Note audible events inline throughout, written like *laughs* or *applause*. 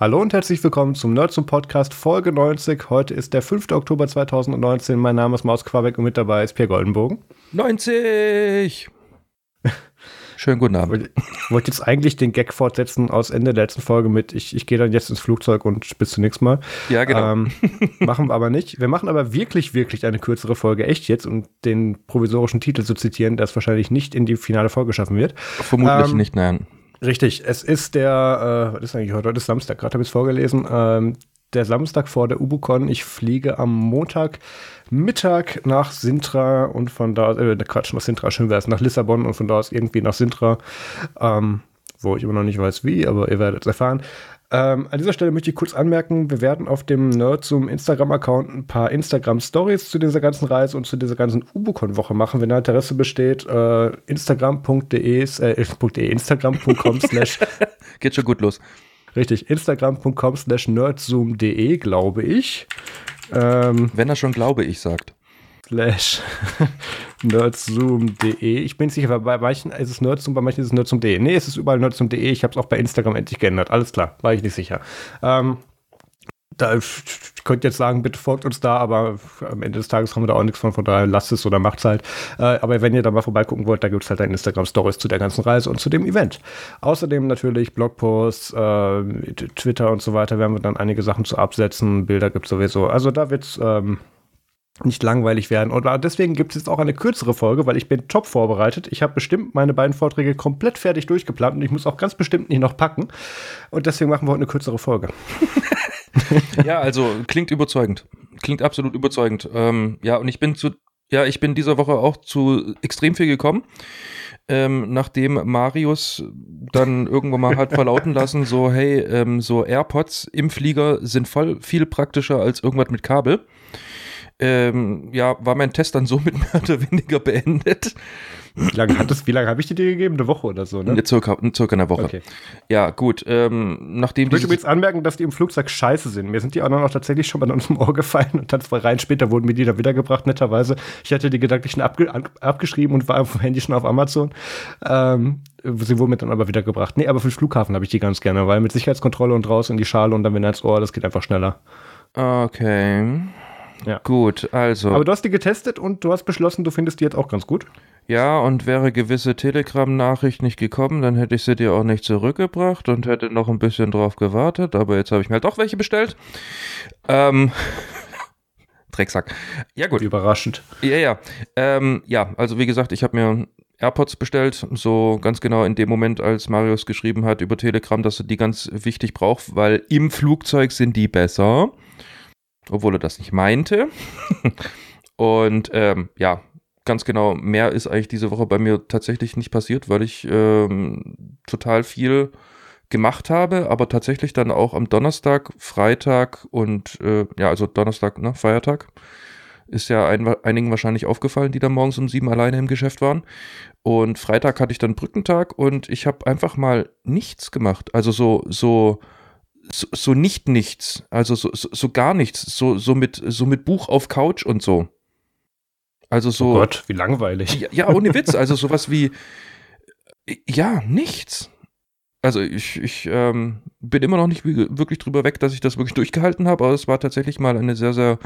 Hallo und herzlich willkommen zum Nerd zum Podcast Folge 90. Heute ist der 5. Oktober 2019. Mein Name ist Maus Quabeck und mit dabei ist Pierre Goldenbogen. 90! *laughs* Schönen guten Abend. Ich wollte jetzt eigentlich den Gag fortsetzen aus Ende der letzten Folge mit Ich, ich gehe dann jetzt ins Flugzeug und bis zum nächsten Mal. Ja, genau. Ähm, *laughs* machen wir aber nicht. Wir machen aber wirklich, wirklich eine kürzere Folge, echt jetzt, um den provisorischen Titel zu zitieren, der es wahrscheinlich nicht in die finale Folge schaffen wird. Vermutlich ähm, nicht, nein. Richtig, es ist der, äh, was ist eigentlich heute? Heute ist Samstag, gerade habe ich es vorgelesen. Ähm, der Samstag vor der Ubucon. Ich fliege am Montag Mittag nach Sintra und von da, äh, Quatsch, nach Sintra, schön wäre es, nach Lissabon und von da aus irgendwie nach Sintra, ähm, wo ich immer noch nicht weiß wie, aber ihr werdet es erfahren. Ähm, an dieser Stelle möchte ich kurz anmerken, wir werden auf dem Nerdzoom Instagram-Account ein paar Instagram-Stories zu dieser ganzen Reise und zu dieser ganzen Ubucon-Woche machen. Wenn da Interesse besteht, äh, instagram.de, äh, instagram.com *laughs* slash Geht schon gut los. Richtig, instagram.com slash nerdzoom.de, glaube ich. Ähm, Wenn er schon glaube ich sagt. Slash *laughs* nerdzoom.de. Ich bin sicher, bei manchen ist es nerdzoom, bei manchen ist es nerdzoom.de. Nee, es ist überall nerdzoom.de. Ich habe es auch bei Instagram endlich geändert. Alles klar, war ich nicht sicher. Ähm, da, ich könnte jetzt sagen, bitte folgt uns da, aber am Ende des Tages haben wir da auch nichts von, von daher lasst es oder macht es halt. Äh, aber wenn ihr da mal vorbeigucken wollt, da gibt es halt dann Instagram-Stories zu der ganzen Reise und zu dem Event. Außerdem natürlich Blogposts, äh, Twitter und so weiter werden wir dann einige Sachen zu absetzen, Bilder gibt es sowieso. Also da wird es ähm, nicht langweilig werden. Und deswegen gibt es jetzt auch eine kürzere Folge, weil ich bin top vorbereitet. Ich habe bestimmt meine beiden Vorträge komplett fertig durchgeplant und ich muss auch ganz bestimmt nicht noch packen. Und deswegen machen wir heute eine kürzere Folge. *laughs* ja, also klingt überzeugend. Klingt absolut überzeugend. Ähm, ja, und ich bin zu, ja, ich bin dieser Woche auch zu extrem viel gekommen. Ähm, nachdem Marius dann irgendwann mal hat verlauten lassen, so, hey, ähm, so AirPods im Flieger sind voll viel praktischer als irgendwas mit Kabel. Ähm, ja, war mein Test dann somit mehr oder weniger beendet. Wie lange hat das, wie lange habe ich die dir gegeben? Eine Woche oder so, ne? Circa, circa eine Woche. Okay. Ja, gut. Ähm, nachdem ich möchte jetzt anmerken, dass die im Flugzeug scheiße sind. Mir sind die auch noch tatsächlich schon mal *laughs* aus dem Ohr gefallen und dann zwei Reihen später wurden mir die da wiedergebracht, netterweise. Ich hatte die gedanklichen abge abgeschrieben und war auf dem Handy schon auf Amazon. Ähm, sie wurden mir dann aber wiedergebracht. Nee, aber für den Flughafen habe ich die ganz gerne, weil mit Sicherheitskontrolle und raus in die Schale und dann wieder ins Ohr, das geht einfach schneller. Okay. Ja. Gut, also. Aber du hast die getestet und du hast beschlossen, du findest die jetzt auch ganz gut. Ja, und wäre gewisse Telegram-Nachricht nicht gekommen, dann hätte ich sie dir auch nicht zurückgebracht und hätte noch ein bisschen drauf gewartet, aber jetzt habe ich mir halt doch welche bestellt. Ähm. *laughs* Drecksack. Ja, gut. Überraschend. Ja, ja. Ähm, ja, also wie gesagt, ich habe mir AirPods bestellt, so ganz genau in dem Moment, als Marius geschrieben hat über Telegram, dass er die ganz wichtig braucht, weil im Flugzeug sind die besser obwohl er das nicht meinte. *laughs* und ähm, ja, ganz genau, mehr ist eigentlich diese Woche bei mir tatsächlich nicht passiert, weil ich ähm, total viel gemacht habe, aber tatsächlich dann auch am Donnerstag, Freitag und äh, ja, also Donnerstag, ne, Feiertag, ist ja ein, einigen wahrscheinlich aufgefallen, die da morgens um sieben alleine im Geschäft waren. Und Freitag hatte ich dann Brückentag und ich habe einfach mal nichts gemacht. Also so, so so, so nicht nichts, also so, so, so, gar nichts, so, so, mit, so mit Buch auf Couch und so. Also so. Oh Gott, wie langweilig. Ja, ja ohne Witz, also *laughs* sowas wie, ja, nichts. Also ich, ich ähm, bin immer noch nicht wirklich drüber weg, dass ich das wirklich durchgehalten habe, aber es war tatsächlich mal eine sehr, sehr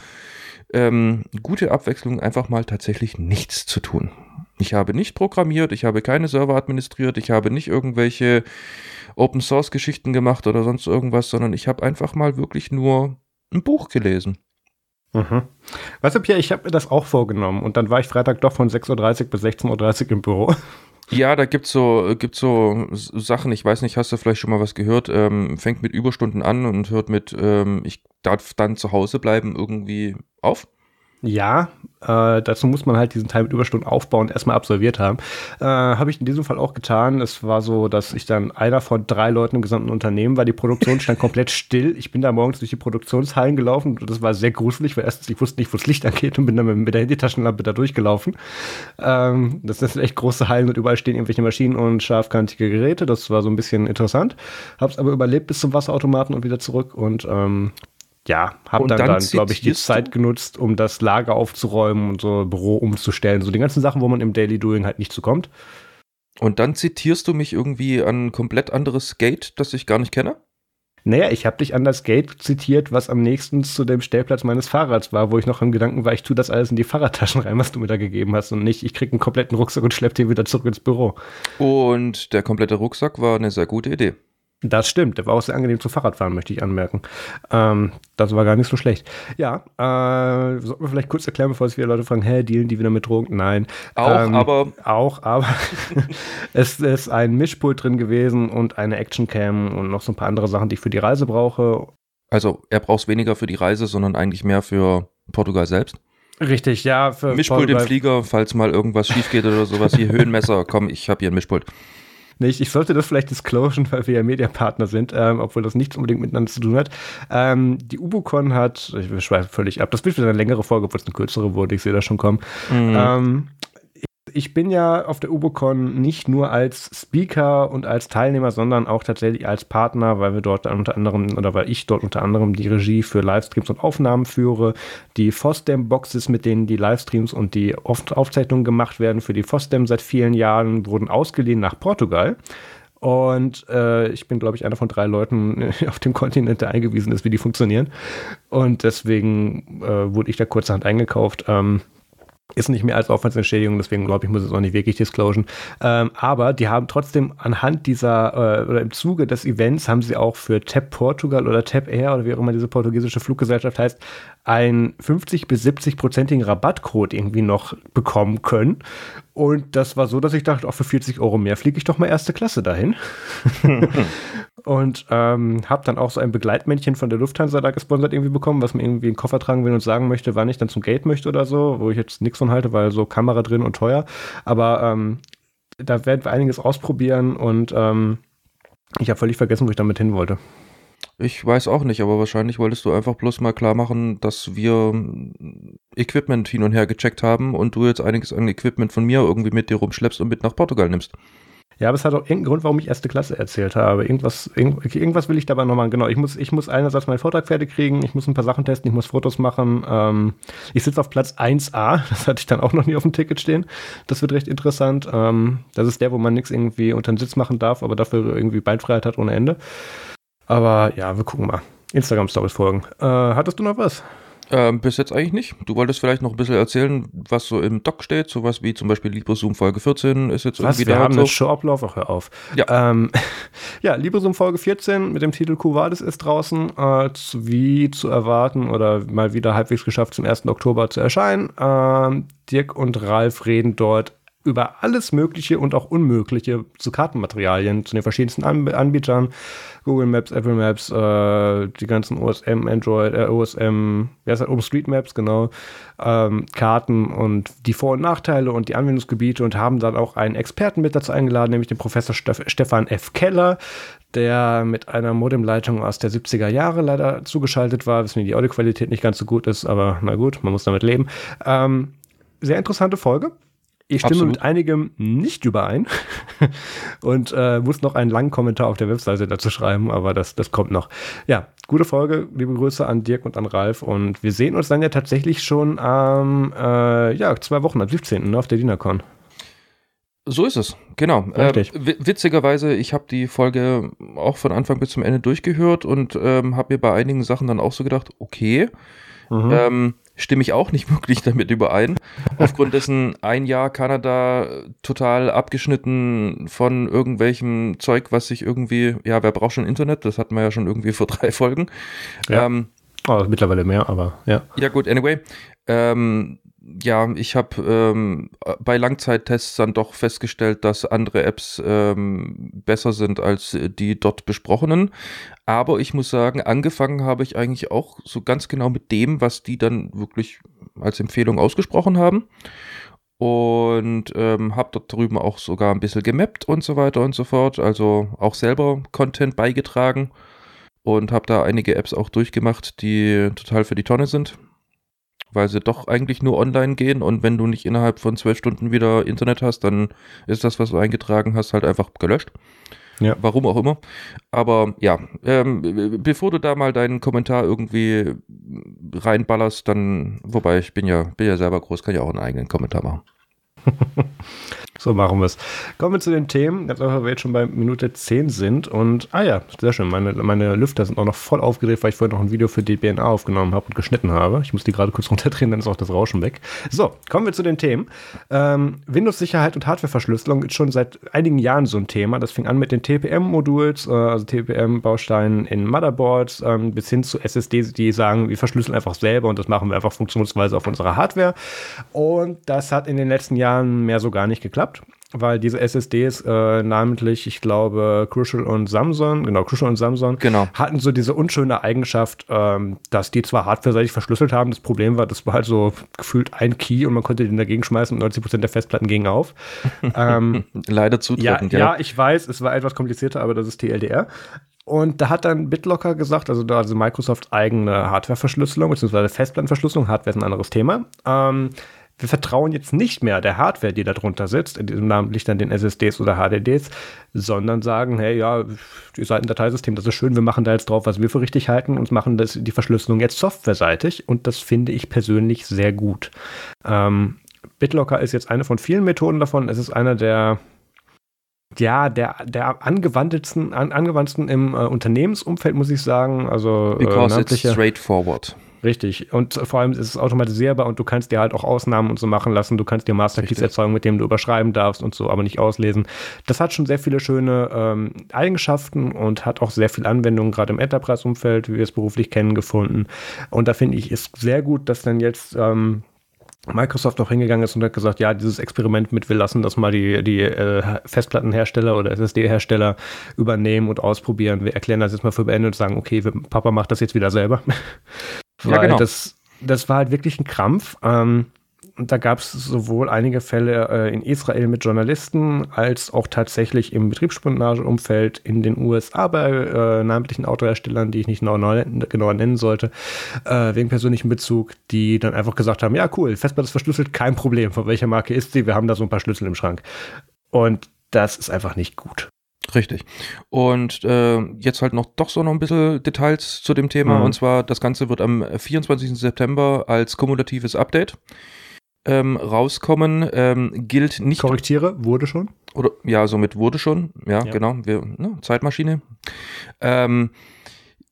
ähm, gute Abwechslung, einfach mal tatsächlich nichts zu tun. Ich habe nicht programmiert, ich habe keine Server administriert, ich habe nicht irgendwelche Open Source Geschichten gemacht oder sonst irgendwas, sondern ich habe einfach mal wirklich nur ein Buch gelesen. Mhm. Weißt du, Pierre, ich habe mir das auch vorgenommen und dann war ich Freitag doch von 6.30 Uhr bis 16.30 Uhr im Büro. *laughs* Ja, da gibt's so, gibt's so Sachen, ich weiß nicht, hast du vielleicht schon mal was gehört, ähm, fängt mit Überstunden an und hört mit, ähm, ich darf dann zu Hause bleiben irgendwie auf. Ja, äh, dazu muss man halt diesen Teil mit Überstunden aufbauen, erstmal absolviert haben. Äh, Habe ich in diesem Fall auch getan. Es war so, dass ich dann einer von drei Leuten im gesamten Unternehmen war. Die Produktion stand komplett still. Ich bin da morgens durch die Produktionshallen gelaufen und das war sehr gruselig, weil erstens ich wusste nicht, wo das Licht angeht und bin dann mit, der Handytaschenlampe da durchgelaufen. Ähm, das sind echt große Hallen und überall stehen irgendwelche Maschinen und scharfkantige Geräte. Das war so ein bisschen interessant. Hab's aber überlebt bis zum Wasserautomaten und wieder zurück und ähm, ja, habe dann, dann, dann glaube ich, die Zeit genutzt, um das Lager aufzuräumen und so Büro umzustellen. So die ganzen Sachen, wo man im Daily Doing halt nicht zukommt. Und dann zitierst du mich irgendwie an ein komplett anderes Gate, das ich gar nicht kenne? Naja, ich habe dich an das Gate zitiert, was am nächsten zu dem Stellplatz meines Fahrrads war, wo ich noch im Gedanken war, ich tue das alles in die Fahrradtaschen rein, was du mir da gegeben hast und nicht, ich krieg einen kompletten Rucksack und schlepp den wieder zurück ins Büro. Und der komplette Rucksack war eine sehr gute Idee. Das stimmt, der war auch sehr angenehm zu Fahrradfahren, möchte ich anmerken. Ähm, das war gar nicht so schlecht. Ja, äh, sollten wir vielleicht kurz erklären, bevor sich wieder Leute fragen, hä, dealen die wieder mit Drogen? Nein. Auch, ähm, aber. Auch, aber *laughs* es ist ein Mischpult drin gewesen und eine Actioncam und noch so ein paar andere Sachen, die ich für die Reise brauche. Also er braucht es weniger für die Reise, sondern eigentlich mehr für Portugal selbst. Richtig, ja. Für Mischpult im Flieger, falls mal irgendwas schief geht oder sowas. Hier *laughs* Höhenmesser, komm, ich habe hier ein Mischpult nicht. Ich sollte das vielleicht disclosen, weil wir ja Mediapartner sind, ähm, obwohl das nichts unbedingt miteinander zu tun hat. Ähm, die Ubucon hat, ich schweife völlig ab, das wird wieder eine längere Folge, obwohl es eine kürzere wurde, ich sehe das schon kommen. Mhm. Ähm, ich bin ja auf der UboCon nicht nur als Speaker und als Teilnehmer, sondern auch tatsächlich als Partner, weil wir dort unter anderem oder weil ich dort unter anderem die Regie für Livestreams und Aufnahmen führe, die FOSDEM-Boxes, mit denen die Livestreams und die Aufzeichnungen gemacht werden für die FOSDEM seit vielen Jahren, wurden ausgeliehen nach Portugal. Und äh, ich bin, glaube ich, einer von drei Leuten *laughs* auf dem Kontinent, der eingewiesen ist, wie die funktionieren. Und deswegen äh, wurde ich da kurzerhand eingekauft. Ähm, ist nicht mehr als Aufwandsentschädigung, deswegen glaube ich, muss es auch nicht wirklich disclosen. Ähm, aber die haben trotzdem anhand dieser, äh, oder im Zuge des Events haben sie auch für TAP Portugal oder TAP Air oder wie auch immer diese portugiesische Fluggesellschaft heißt, einen 50 bis 70-prozentigen Rabattcode irgendwie noch bekommen können. Und das war so, dass ich dachte, auch für 40 Euro mehr fliege ich doch mal erste Klasse dahin. *laughs* und ähm, habe dann auch so ein Begleitmännchen von der Lufthansa da gesponsert irgendwie bekommen, was mir irgendwie einen Koffer tragen will und sagen möchte, wann ich dann zum Gate möchte oder so, wo ich jetzt nichts von halte, weil so Kamera drin und teuer. Aber ähm, da werden wir einiges ausprobieren und ähm, ich habe völlig vergessen, wo ich damit hin wollte. Ich weiß auch nicht, aber wahrscheinlich wolltest du einfach bloß mal klar machen, dass wir Equipment hin und her gecheckt haben und du jetzt einiges an Equipment von mir irgendwie mit dir rumschleppst und mit nach Portugal nimmst. Ja, aber es hat auch irgendeinen Grund, warum ich erste Klasse erzählt habe. Irgendwas, irgend, irgendwas will ich dabei noch machen. Genau, ich muss, ich muss einerseits meinen Vortrag fertig kriegen, ich muss ein paar Sachen testen, ich muss Fotos machen. Ähm, ich sitze auf Platz 1a, *laughs* das hatte ich dann auch noch nie auf dem Ticket stehen. Das wird recht interessant. Ähm, das ist der, wo man nichts irgendwie unter den Sitz machen darf, aber dafür irgendwie Beinfreiheit hat ohne Ende. Aber ja, wir gucken mal. Instagram-Stories folgen. Äh, hattest du noch was? Ähm, bis jetzt eigentlich nicht. Du wolltest vielleicht noch ein bisschen erzählen, was so im Doc steht, sowas wie zum Beispiel LibreZoom Folge 14 ist jetzt was, irgendwie wir da. haben so. einen Showablauf, auch hör auf. Ja, ähm, *laughs* ja LibreZoom Folge 14 mit dem Titel Cuvades ist draußen, äh, wie zu erwarten oder mal wieder halbwegs geschafft zum 1. Oktober zu erscheinen. Ähm, Dirk und Ralf reden dort über alles Mögliche und auch Unmögliche zu Kartenmaterialien, zu den verschiedensten Anbietern, Google Maps, Apple Maps, äh, die ganzen OSM, Android, äh, OSM, wie heißt das, OpenStreetMaps, genau, ähm, Karten und die Vor- und Nachteile und die Anwendungsgebiete und haben dann auch einen Experten mit dazu eingeladen, nämlich den Professor Steff Stefan F. Keller, der mit einer Modemleitung aus der 70er Jahre leider zugeschaltet war, weswegen die Audioqualität nicht ganz so gut ist, aber na gut, man muss damit leben. Ähm, sehr interessante Folge. Ich stimme Absolut. mit einigem nicht überein *laughs* und äh, muss noch einen langen Kommentar auf der Webseite dazu schreiben, aber das, das kommt noch. Ja, gute Folge. Liebe Grüße an Dirk und an Ralf und wir sehen uns dann ja tatsächlich schon am, äh, ja, zwei Wochen, am 17. Ne, auf der DINACON. So ist es, genau. Äh, witzigerweise, ich habe die Folge auch von Anfang bis zum Ende durchgehört und ähm, habe mir bei einigen Sachen dann auch so gedacht, okay, mhm. ähm, stimme ich auch nicht *laughs* wirklich damit überein. Aufgrund dessen ein Jahr Kanada total abgeschnitten von irgendwelchem Zeug, was sich irgendwie, ja, wer braucht schon Internet? Das hatten wir ja schon irgendwie *laughs* vor drei Folgen. Ja. Ähm, oh, mittlerweile mehr, aber ja. Ja, gut, anyway. Ähm, ja, ich habe ähm, bei Langzeittests dann doch festgestellt, dass andere Apps ähm, besser sind als die dort besprochenen. Aber ich muss sagen, angefangen habe ich eigentlich auch so ganz genau mit dem, was die dann wirklich als Empfehlung ausgesprochen haben. Und ähm, habe dort drüben auch sogar ein bisschen gemappt und so weiter und so fort. Also auch selber Content beigetragen und habe da einige Apps auch durchgemacht, die total für die Tonne sind weil sie doch eigentlich nur online gehen und wenn du nicht innerhalb von zwölf Stunden wieder Internet hast, dann ist das, was du eingetragen hast, halt einfach gelöscht. Ja. Warum auch immer. Aber ja, ähm, bevor du da mal deinen Kommentar irgendwie reinballerst, dann, wobei ich bin ja, bin ja selber groß, kann ja auch einen eigenen Kommentar machen. *laughs* So machen wir es. Kommen wir zu den Themen, jetzt weil wir jetzt schon bei Minute 10 sind. Und, ah ja, sehr schön. Meine, meine Lüfter sind auch noch voll aufgedreht, weil ich vorhin noch ein Video für DBNA aufgenommen habe und geschnitten habe. Ich muss die gerade kurz *laughs* runterdrehen, dann ist auch das Rauschen weg. So, kommen wir zu den Themen. Ähm, Windows-Sicherheit und Hardware-Verschlüsselung ist schon seit einigen Jahren so ein Thema. Das fing an mit den TPM-Moduls, äh, also TPM-Bausteinen in Motherboards, ähm, bis hin zu SSDs, die sagen, wir verschlüsseln einfach selber und das machen wir einfach funktionsweise auf unserer Hardware. Und das hat in den letzten Jahren mehr so gar nicht geklappt weil diese SSDs, äh, namentlich, ich glaube, Crucial und Samsung, genau, Crucial und Samsung, genau. hatten so diese unschöne Eigenschaft, ähm, dass die zwar hardware-seitig verschlüsselt haben, das Problem war, das war halt so gefühlt ein Key und man konnte den dagegen schmeißen und 90% der Festplatten gingen auf. *laughs* ähm, Leider zutreffend, ja, ja. Ja, ich weiß, es war etwas komplizierter, aber das ist TLDR. Und da hat dann BitLocker gesagt, also da also Microsoft eigene Hardware-Verschlüsselung, beziehungsweise Festplattenverschlüsselung, Hardware ist ein anderes Thema, ähm, wir vertrauen jetzt nicht mehr der Hardware, die da drunter sitzt, in diesem Namen dann den SSDs oder HDDs, sondern sagen, hey, ja, ihr seid ein Dateisystem, das ist schön, wir machen da jetzt drauf, was wir für richtig halten und machen das, die Verschlüsselung jetzt softwareseitig und das finde ich persönlich sehr gut. Ähm, BitLocker ist jetzt eine von vielen Methoden davon. Es ist einer der ja, der, der angewandtesten, an, angewandtesten im äh, Unternehmensumfeld, muss ich sagen. Also, Because äh, it's straightforward. Richtig. Und vor allem ist es automatisierbar und du kannst dir halt auch Ausnahmen und so machen lassen. Du kannst dir Masterkeys erzeugen, mit dem du überschreiben darfst und so, aber nicht auslesen. Das hat schon sehr viele schöne ähm, Eigenschaften und hat auch sehr viel Anwendung, gerade im Enterprise-Umfeld, wie wir es beruflich kennen, gefunden. Und da finde ich, ist sehr gut, dass dann jetzt ähm, Microsoft auch hingegangen ist und hat gesagt, ja, dieses Experiment mit, wir lassen das mal die, die äh, Festplattenhersteller oder SSD-Hersteller übernehmen und ausprobieren. Wir erklären das jetzt mal für beendet und sagen, okay, Papa macht das jetzt wieder selber. *laughs* Weil ja, genau. das, das war halt wirklich ein Krampf. Ähm, und da gab es sowohl einige Fälle äh, in Israel mit Journalisten, als auch tatsächlich im Betriebsspionageumfeld in den USA bei äh, namentlichen Autoherstellern, die ich nicht genau, genau nennen sollte, äh, wegen persönlichem Bezug, die dann einfach gesagt haben, ja cool, Festplatte ist verschlüsselt, kein Problem, von welcher Marke ist sie, wir haben da so ein paar Schlüssel im Schrank. Und das ist einfach nicht gut. Richtig. Und äh, jetzt halt noch doch so noch ein bisschen Details zu dem Thema. Mhm. Und zwar, das Ganze wird am 24. September als kumulatives Update ähm, rauskommen. Ähm, gilt nicht. Korrektiere, wurde schon. Oder ja, somit wurde schon. Ja, ja. genau. Wir, ne, Zeitmaschine. Ähm,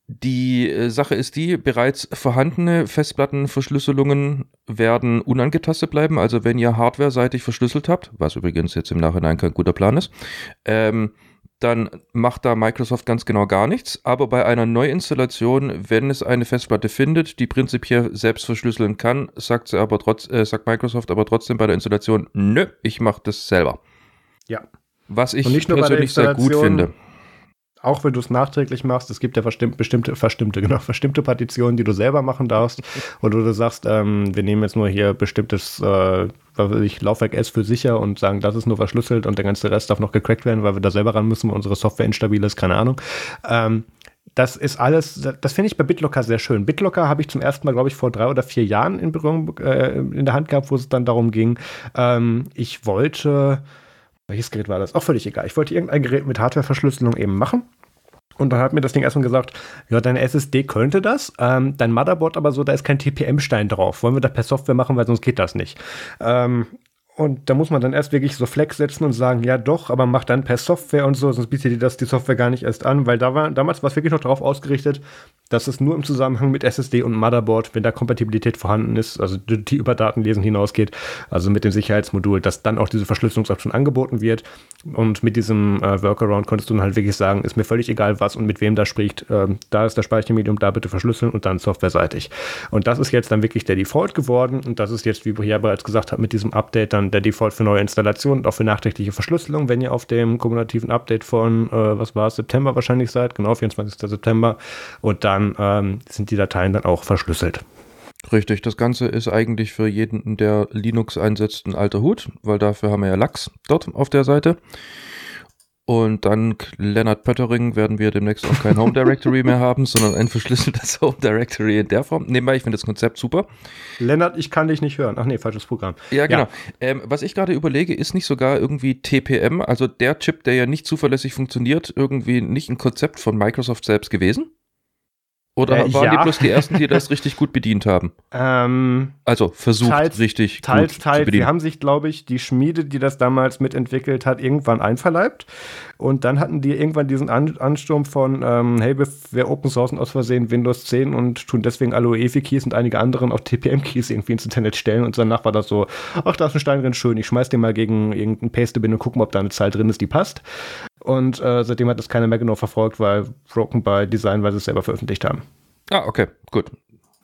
die äh, Sache ist die, bereits vorhandene Festplattenverschlüsselungen werden unangetastet bleiben. Also wenn ihr hardware-seitig verschlüsselt habt, was übrigens jetzt im Nachhinein kein guter Plan ist, ähm, dann macht da Microsoft ganz genau gar nichts. Aber bei einer Neuinstallation, wenn es eine Festplatte findet, die prinzipiell selbst verschlüsseln kann, sagt, sie aber trotz, äh, sagt Microsoft aber trotzdem bei der Installation, nö, ich mache das selber. Ja. Was ich persönlich sehr gut finde auch wenn du es nachträglich machst, es gibt ja bestimmte, verstimmte, *laughs* genau, verstimmte Partitionen, die du selber machen darfst. Oder du sagst, ähm, wir nehmen jetzt nur hier bestimmtes, äh, ich, Laufwerk S für sicher und sagen, das ist nur verschlüsselt und der ganze Rest darf noch gecrackt werden, weil wir da selber ran müssen, weil unsere Software instabil ist, keine Ahnung. Ähm, das ist alles, das finde ich bei BitLocker sehr schön. BitLocker habe ich zum ersten Mal, glaube ich, vor drei oder vier Jahren in Berührung äh, in der Hand gehabt, wo es dann darum ging, ähm, ich wollte welches Gerät war das? Auch völlig egal. Ich wollte irgendein Gerät mit Hardwareverschlüsselung eben machen. Und dann hat mir das Ding erstmal gesagt, ja, deine SSD könnte das, ähm, dein Motherboard aber so, da ist kein TPM-Stein drauf. Wollen wir das per Software machen, weil sonst geht das nicht. Ähm, und da muss man dann erst wirklich so Flex setzen und sagen, ja doch, aber mach dann per Software und so, sonst bietet dir das die Software gar nicht erst an, weil da war, damals war es wirklich noch darauf ausgerichtet, dass es nur im Zusammenhang mit SSD und Motherboard, wenn da Kompatibilität vorhanden ist, also die über Datenlesen hinausgeht, also mit dem Sicherheitsmodul, dass dann auch diese Verschlüsselungsoption angeboten wird. Und mit diesem äh, Workaround konntest du dann halt wirklich sagen, ist mir völlig egal, was und mit wem da spricht. Ähm, da ist das Speichermedium, da bitte verschlüsseln und dann softwareseitig. Und das ist jetzt dann wirklich der Default geworden und das ist jetzt, wie wir ja bereits gesagt haben, mit diesem Update dann der Default für neue Installationen und auch für nachträgliche Verschlüsselung, wenn ihr auf dem kumulativen Update von, äh, was war es, September wahrscheinlich seid, genau, 24. September. Und dann ähm, sind die Dateien dann auch verschlüsselt. Richtig, das Ganze ist eigentlich für jeden, der Linux einsetzt, ein alter Hut, weil dafür haben wir ja Lachs dort auf der Seite. Und dank Leonard Pöttering werden wir demnächst auch kein Home Directory mehr haben, sondern ein verschlüsseltes *laughs* Home Directory in der Form. Nebenbei, ich finde das Konzept super. Lennart, ich kann dich nicht hören. Ach nee, falsches Programm. Ja, genau. Ja. Ähm, was ich gerade überlege, ist nicht sogar irgendwie TPM, also der Chip, der ja nicht zuverlässig funktioniert, irgendwie nicht ein Konzept von Microsoft selbst gewesen? Oder Äh, waren die ja. bloß die ersten, die das *laughs* richtig gut bedient haben? Ähm, Also versucht Teils- richtig teils, gut zu teils. Sie bedienen. haben sich, glaube ich, die Schmiede, die das damals mitentwickelt hat, irgendwann einverleibt. Und dann hatten die irgendwann diesen An Ansturm von, ähm, hey, wir, Open Sourcen aus Versehen Windows 10 und tun deswegen alle UEFI-Keys und einige anderen auch TPM-Keys irgendwie ins Internet stellen. Und danach war das so, ach, da ist ein Stein drin, schön, ich schmeiß den mal gegen irgendein Paste-Bin und gucken, ob da eine Zahl drin ist, die passt. Und äh, seitdem hat das keiner mehr genau verfolgt, weil Broken by Design, weil sie es selber veröffentlicht haben. Ah, okay, gut.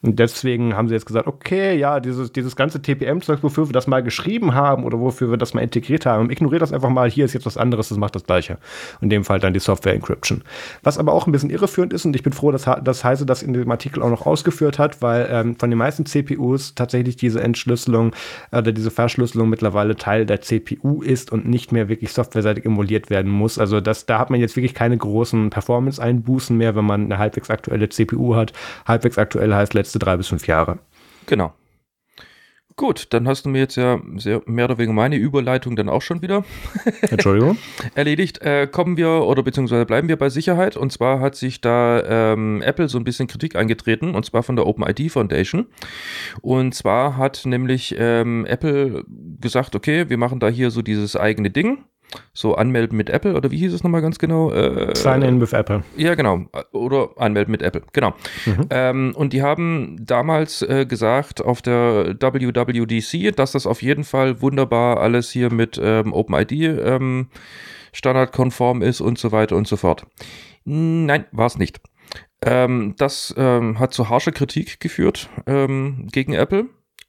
Und deswegen haben sie jetzt gesagt, okay, ja, dieses, dieses ganze TPM-Zeug, wofür wir das mal geschrieben haben oder wofür wir das mal integriert haben, ignoriert das einfach mal, hier ist jetzt was anderes, das macht das gleiche. In dem Fall dann die Software Encryption. Was aber auch ein bisschen irreführend ist, und ich bin froh, dass, dass Heise das in dem Artikel auch noch ausgeführt hat, weil ähm, von den meisten CPUs tatsächlich diese Entschlüsselung äh, oder diese Verschlüsselung mittlerweile Teil der CPU ist und nicht mehr wirklich softwareseitig emuliert werden muss. Also das, da hat man jetzt wirklich keine großen Performance-Einbußen mehr, wenn man eine halbwegs aktuelle CPU hat. Halbwegs aktuell heißt letzte drei bis fünf Jahre. Genau. Gut, dann hast du mir jetzt ja sehr, mehr oder weniger meine Überleitung dann auch schon wieder *laughs* Entschuldigung. erledigt. Äh, kommen wir oder beziehungsweise bleiben wir bei Sicherheit. Und zwar hat sich da ähm, Apple so ein bisschen Kritik eingetreten, und zwar von der OpenID Foundation. Und zwar hat nämlich ähm, Apple gesagt, okay, wir machen da hier so dieses eigene Ding. So anmelden mit Apple oder wie hieß es nochmal ganz genau? Äh, Sign in with Apple. Ja, genau. Oder anmelden mit Apple. Genau. Mhm. Ähm, und die haben damals äh, gesagt auf der WWDC, dass das auf jeden Fall wunderbar alles hier mit ähm, OpenID ähm, standardkonform ist und so weiter und so fort. Nein, war es nicht. Ähm, das ähm, hat zu harscher Kritik geführt ähm, gegen Apple.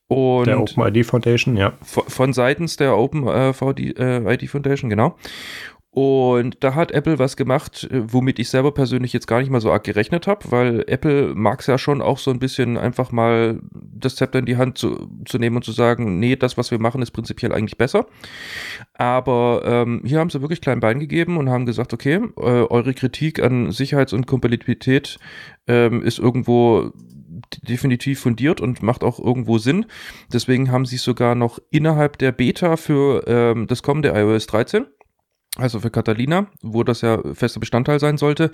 Und Der OpenID Foundation, ja. von, von seitens der Open äh, VD, äh, ID Foundation, genau. Und da hat Apple was gemacht, äh, womit ich selber persönlich jetzt gar nicht mal so arg gerechnet habe, weil Apple mag es ja schon auch so ein bisschen einfach mal das Zepter in die Hand zu, zu nehmen und zu sagen, nee, das, was wir machen, ist prinzipiell eigentlich besser. Aber ähm, hier haben sie wirklich klein Bein gegeben und haben gesagt, okay, äh, eure Kritik an Sicherheits- und Kompatibilität ähm, ist irgendwo definitiv fundiert und macht auch irgendwo Sinn. Deswegen haben sie sogar noch innerhalb der Beta für ähm, das kommende iOS 13 also für Catalina, wo das ja fester Bestandteil sein sollte,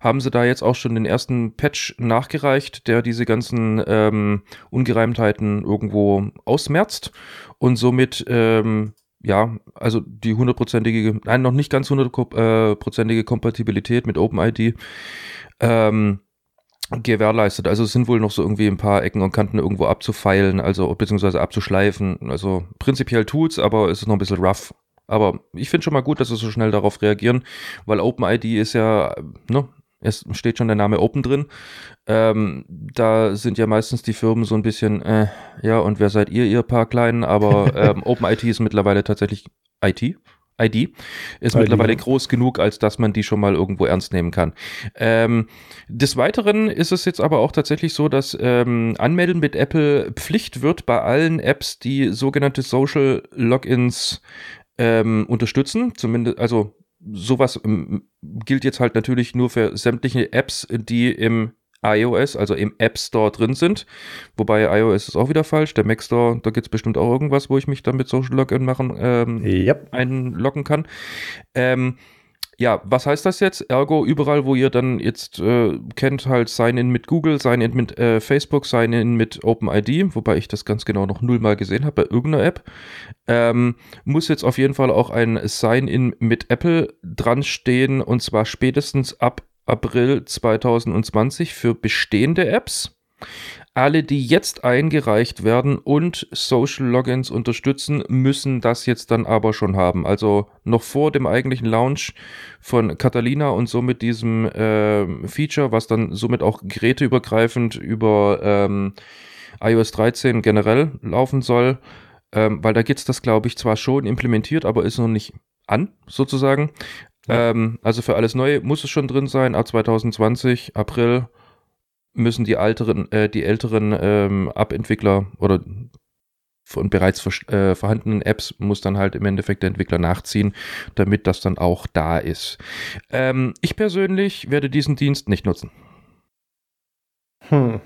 haben sie da jetzt auch schon den ersten Patch nachgereicht, der diese ganzen ähm, Ungereimtheiten irgendwo ausmerzt und somit ähm, ja, also die hundertprozentige, nein, noch nicht ganz hundertprozentige Kompatibilität mit OpenID ähm, gewährleistet. Also es sind wohl noch so irgendwie ein paar Ecken und Kanten irgendwo abzufeilen, also beziehungsweise abzuschleifen. Also prinzipiell tut's, aber es ist noch ein bisschen rough. Aber ich finde schon mal gut, dass sie so schnell darauf reagieren, weil OpenID ist ja, ne, es steht schon der Name Open drin. Ähm, da sind ja meistens die Firmen so ein bisschen, äh, ja, und wer seid ihr, ihr paar Kleinen? Aber *laughs* ähm, OpenID ist mittlerweile tatsächlich IT. ID ist ID, mittlerweile ja. groß genug, als dass man die schon mal irgendwo ernst nehmen kann. Ähm, des Weiteren ist es jetzt aber auch tatsächlich so, dass ähm, Anmelden mit Apple Pflicht wird bei allen Apps, die sogenannte Social Logins ähm, unterstützen. Zumindest, also sowas ähm, gilt jetzt halt natürlich nur für sämtliche Apps, die im iOS, also im App Store drin sind. Wobei iOS ist auch wieder falsch. Der Mac Store, da gibt es bestimmt auch irgendwas, wo ich mich dann mit Social Login machen ähm, Yep. einloggen kann. Ähm, ja, was heißt das jetzt? Ergo, überall, wo ihr dann jetzt äh, kennt, halt Sign-in mit Google, Sign-in mit äh, Facebook, Sign-in mit OpenID, wobei ich das ganz genau noch nullmal gesehen habe bei irgendeiner App, ähm, muss jetzt auf jeden Fall auch ein Sign-in mit Apple dran stehen und zwar spätestens ab April 2020 für bestehende Apps. Alle, die jetzt eingereicht werden und Social Logins unterstützen, müssen das jetzt dann aber schon haben. Also noch vor dem eigentlichen Launch von Catalina und somit diesem ähm, Feature, was dann somit auch geräteübergreifend über ähm, iOS 13 generell laufen soll. Ähm, weil da gibt es das, glaube ich, zwar schon implementiert, aber ist noch nicht an, sozusagen. Ja. Ähm, also für alles Neue muss es schon drin sein. Ab 2020, April, müssen die älteren, äh, die älteren ähm, App-Entwickler oder von bereits ver äh, vorhandenen Apps muss dann halt im Endeffekt der Entwickler nachziehen, damit das dann auch da ist. Ähm, ich persönlich werde diesen Dienst nicht nutzen. Hm.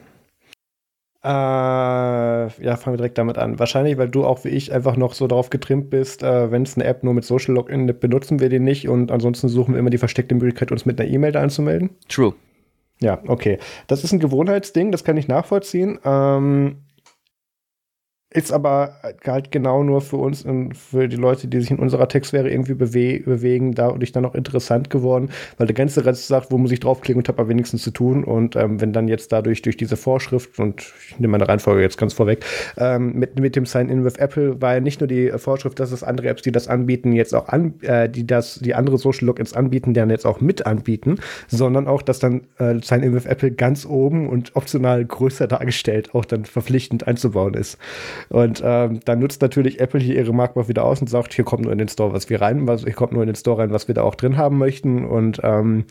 Äh, ja, fangen wir direkt damit an. Wahrscheinlich, weil du auch wie ich einfach noch so darauf getrimmt bist, äh, wenn es eine App nur mit Social Login benutzen wir die nicht und ansonsten suchen wir immer die versteckte Möglichkeit, uns mit einer E-Mail da anzumelden. True. Ja, okay. Das ist ein Gewohnheitsding, das kann ich nachvollziehen. Ähm, ist aber halt genau nur für uns und für die Leute, die sich in unserer Textsphäre irgendwie bewe bewegen, dadurch dann auch interessant geworden, weil der ganze Rest sagt, wo muss ich draufklicken und habe aber wenigstens zu tun. Und ähm, wenn dann jetzt dadurch durch diese Vorschrift, und ich nehme meine Reihenfolge jetzt ganz vorweg, ähm, mit, mit dem Sign-In with Apple war ja nicht nur die Vorschrift, dass es andere Apps, die das anbieten, jetzt auch an, äh, die das, die andere Social Logins anbieten, dann jetzt auch mit anbieten, sondern auch, dass dann äh, Sign-In with Apple ganz oben und optional größer dargestellt auch dann verpflichtend einzubauen ist. Und ähm, dann nutzt natürlich Apple hier ihre Marktmacht wieder aus und sagt, hier kommt nur in den Store, was wir rein, was, hier kommt nur in den Store rein, was wir da auch drin haben möchten. Und ähm,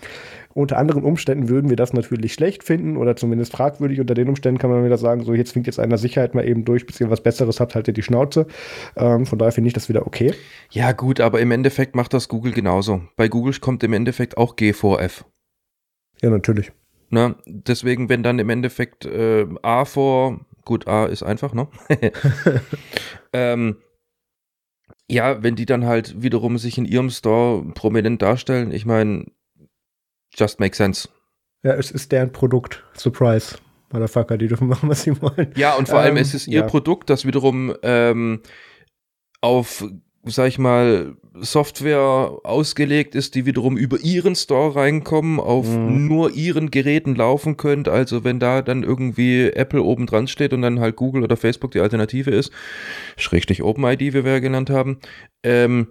unter anderen Umständen würden wir das natürlich schlecht finden oder zumindest fragwürdig. Unter den Umständen kann man wieder sagen, so jetzt winkt jetzt einer Sicherheit mal eben durch, bis ihr was Besseres habt, haltet die Schnauze. Ähm, von daher finde ich das wieder okay. Ja gut, aber im Endeffekt macht das Google genauso. Bei Google kommt im Endeffekt auch G4F. Ja, natürlich. Na, deswegen, wenn dann im Endeffekt äh, A vor Gut, A ist einfach, ne? *laughs* ähm, ja, wenn die dann halt wiederum sich in ihrem Store prominent darstellen, ich meine, just make sense. Ja, es ist deren Produkt. Surprise. Motherfucker, die dürfen *laughs* machen, was sie wollen. Ja, und vor ähm, allem, es ist ihr ja. Produkt, das wiederum ähm, auf sag ich mal, Software ausgelegt ist, die wiederum über ihren Store reinkommen, auf mhm. nur ihren Geräten laufen könnt. Also wenn da dann irgendwie Apple oben dran steht und dann halt Google oder Facebook die Alternative ist, schrägstrich OpenID, wie wir ja genannt haben, ähm,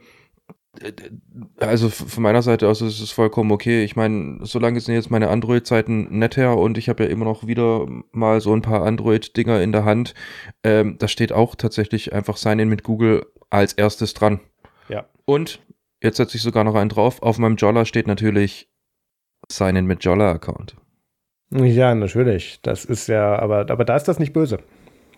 also von meiner Seite aus ist es vollkommen okay. Ich meine, solange sind jetzt meine Android-Zeiten nett her und ich habe ja immer noch wieder mal so ein paar Android-Dinger in der Hand. Ähm, da steht auch tatsächlich einfach Sign-In mit Google als erstes dran. Ja. Und jetzt setze ich sogar noch einen drauf. Auf meinem Jolla steht natürlich Sign-In mit Jolla-Account. Ja, natürlich. Das ist ja, aber, aber da ist das nicht böse.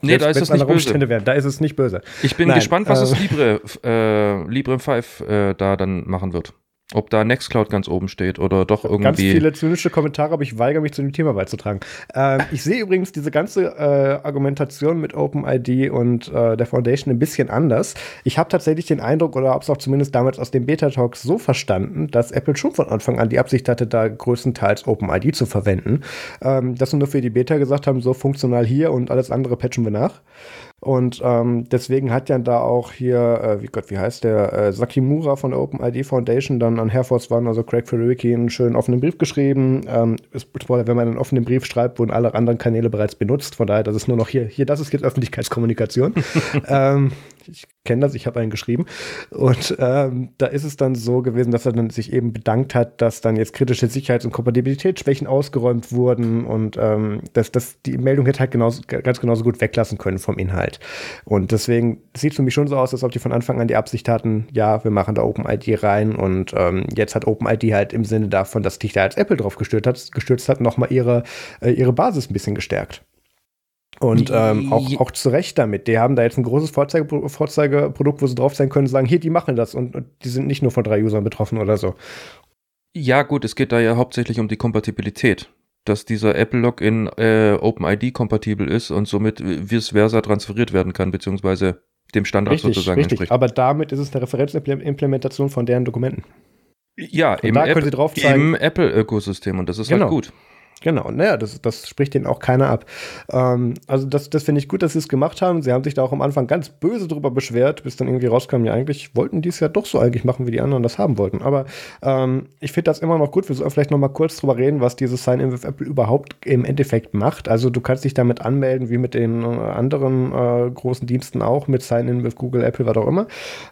Nee, Selbst da ist es nicht böse. Wären, da ist es nicht böse. Ich bin Nein, gespannt, was äh, das Libre, äh, Libre 5 äh, da dann machen wird. Ob da Nextcloud ganz oben steht oder doch irgendwie. Ganz viele zynische Kommentare, aber ich weigere mich zu dem Thema beizutragen. Ähm, ich sehe übrigens diese ganze äh, Argumentation mit OpenID und äh, der Foundation ein bisschen anders. Ich habe tatsächlich den Eindruck, oder habe es auch zumindest damals aus dem Beta-Talks so verstanden, dass Apple schon von Anfang an die Absicht hatte, da größtenteils OpenID zu verwenden. Ähm, dass sie nur für die Beta gesagt haben, so funktional hier und alles andere patchen wir nach. Und ähm, deswegen hat ja da auch hier, äh, wie Gott, wie heißt der, äh, Sakimura von der OpenID Foundation dann an Air Force One, also Craig Federicki, einen schönen offenen Brief geschrieben. Ähm, ist, wenn man einen offenen Brief schreibt, wurden alle anderen Kanäle bereits benutzt. Von daher, das ist nur noch hier, hier, das ist jetzt Öffentlichkeitskommunikation. *laughs* ähm, ich kenne das, ich habe einen geschrieben. Und ähm, da ist es dann so gewesen, dass er dann sich eben bedankt hat, dass dann jetzt kritische Sicherheits- und Kompatibilitätsschwächen ausgeräumt wurden und ähm, dass, dass die Meldung hätte halt genauso, ganz genauso gut weglassen können vom Inhalt. Und deswegen sieht es für mich schon so aus, als ob die von Anfang an die Absicht hatten, ja, wir machen da OpenID rein und ähm, jetzt hat OpenID halt im Sinne davon, dass dich da als Apple drauf gestürzt hat, gestürzt hat nochmal ihre, äh, ihre Basis ein bisschen gestärkt. Und ähm, auch, auch zu Recht damit. Die haben da jetzt ein großes Vorzeige Vorzeigeprodukt, wo sie drauf sein können und sagen, hier, die machen das. Und, und, die sind nicht nur von drei Usern betroffen oder so. Ja, gut, es geht da ja hauptsächlich um die Kompatibilität. Dass dieser Apple-Login äh, OpenID kompatibel ist und somit vice versa transferiert werden kann, beziehungsweise dem Standard richtig, sozusagen richtig. entspricht. Aber damit ist es eine Referenzimplementation von deren Dokumenten. Ja, im, App im Apple-Ökosystem und das ist halt genau. halt gut. Genau, naja, das, das spricht denen auch keiner ab. Ähm, also das, das finde ich gut, dass sie es gemacht haben. Sie haben sich da auch am Anfang ganz böse drüber beschwert, bis dann irgendwie rauskam, ja eigentlich wollten die es ja doch so eigentlich machen, wie die anderen das haben wollten. Aber ähm, ich finde das immer noch gut. Wir sollen vielleicht noch mal kurz drüber reden, was dieses Sign-in with Apple überhaupt im Endeffekt macht. Also du kannst dich damit anmelden, wie mit den äh, anderen äh, großen Diensten auch, mit Sign-in with Google, Apple, was auch immer.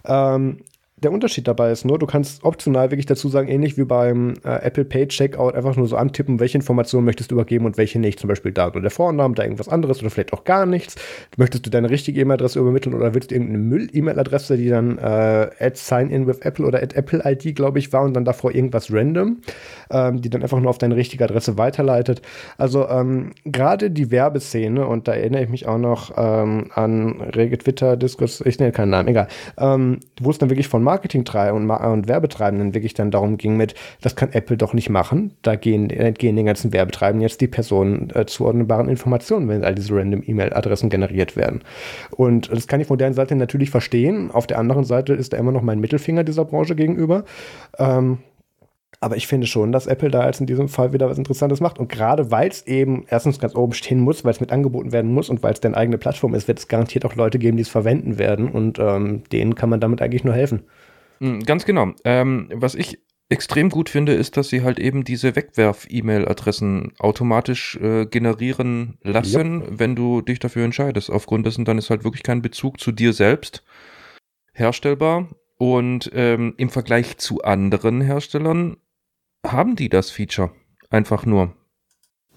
Ähm, der Unterschied dabei ist nur, du kannst optional wirklich dazu sagen, ähnlich wie beim äh, Apple Pay Checkout, einfach nur so antippen, welche Informationen möchtest du übergeben und welche nicht. Zum Beispiel da nur der Vorname, da irgendwas anderes oder vielleicht auch gar nichts. Möchtest du deine richtige E-Mail-Adresse übermitteln oder willst du irgendeine Müll-E-Mail-Adresse, die dann äh, at sign in with Apple oder at Apple ID, glaube ich, war und dann davor irgendwas random, ähm, die dann einfach nur auf deine richtige Adresse weiterleitet. Also ähm, gerade die Werbeszene, und da erinnere ich mich auch noch ähm, an rege Twitter-Diskurs, ich nenne keinen Namen, egal, ähm, wo es dann wirklich von Marketingtreibenden und, Werbetreibenden wirklich dann darum ging mit, das kann Apple doch nicht machen. Da gehen, entgehen den ganzen Werbetreibenden jetzt die Personen äh, zuordnbaren Informationen, wenn all diese random E-Mail-Adressen generiert werden. Und das kann ich von deren Seite natürlich verstehen. Auf der anderen Seite ist da immer noch mein Mittelfinger dieser Branche gegenüber. Ähm, Aber ich finde schon, dass Apple da jetzt in diesem Fall wieder was Interessantes macht. Und gerade weil es eben erstens ganz oben stehen muss, weil es mit angeboten werden muss und weil es deine eigene Plattform ist, wird es garantiert auch Leute geben, die es verwenden werden. Und ähm, denen kann man damit eigentlich nur helfen. Hm, ganz genau. Ähm, was ich extrem gut finde, ist, dass sie halt eben diese Wegwerf-E-Mail-Adressen automatisch äh, generieren lassen, yep. wenn du dich dafür entscheidest. Aufgrund dessen dann ist halt wirklich kein Bezug zu dir selbst herstellbar. Und ähm, im Vergleich zu anderen Herstellern haben die das Feature einfach nur.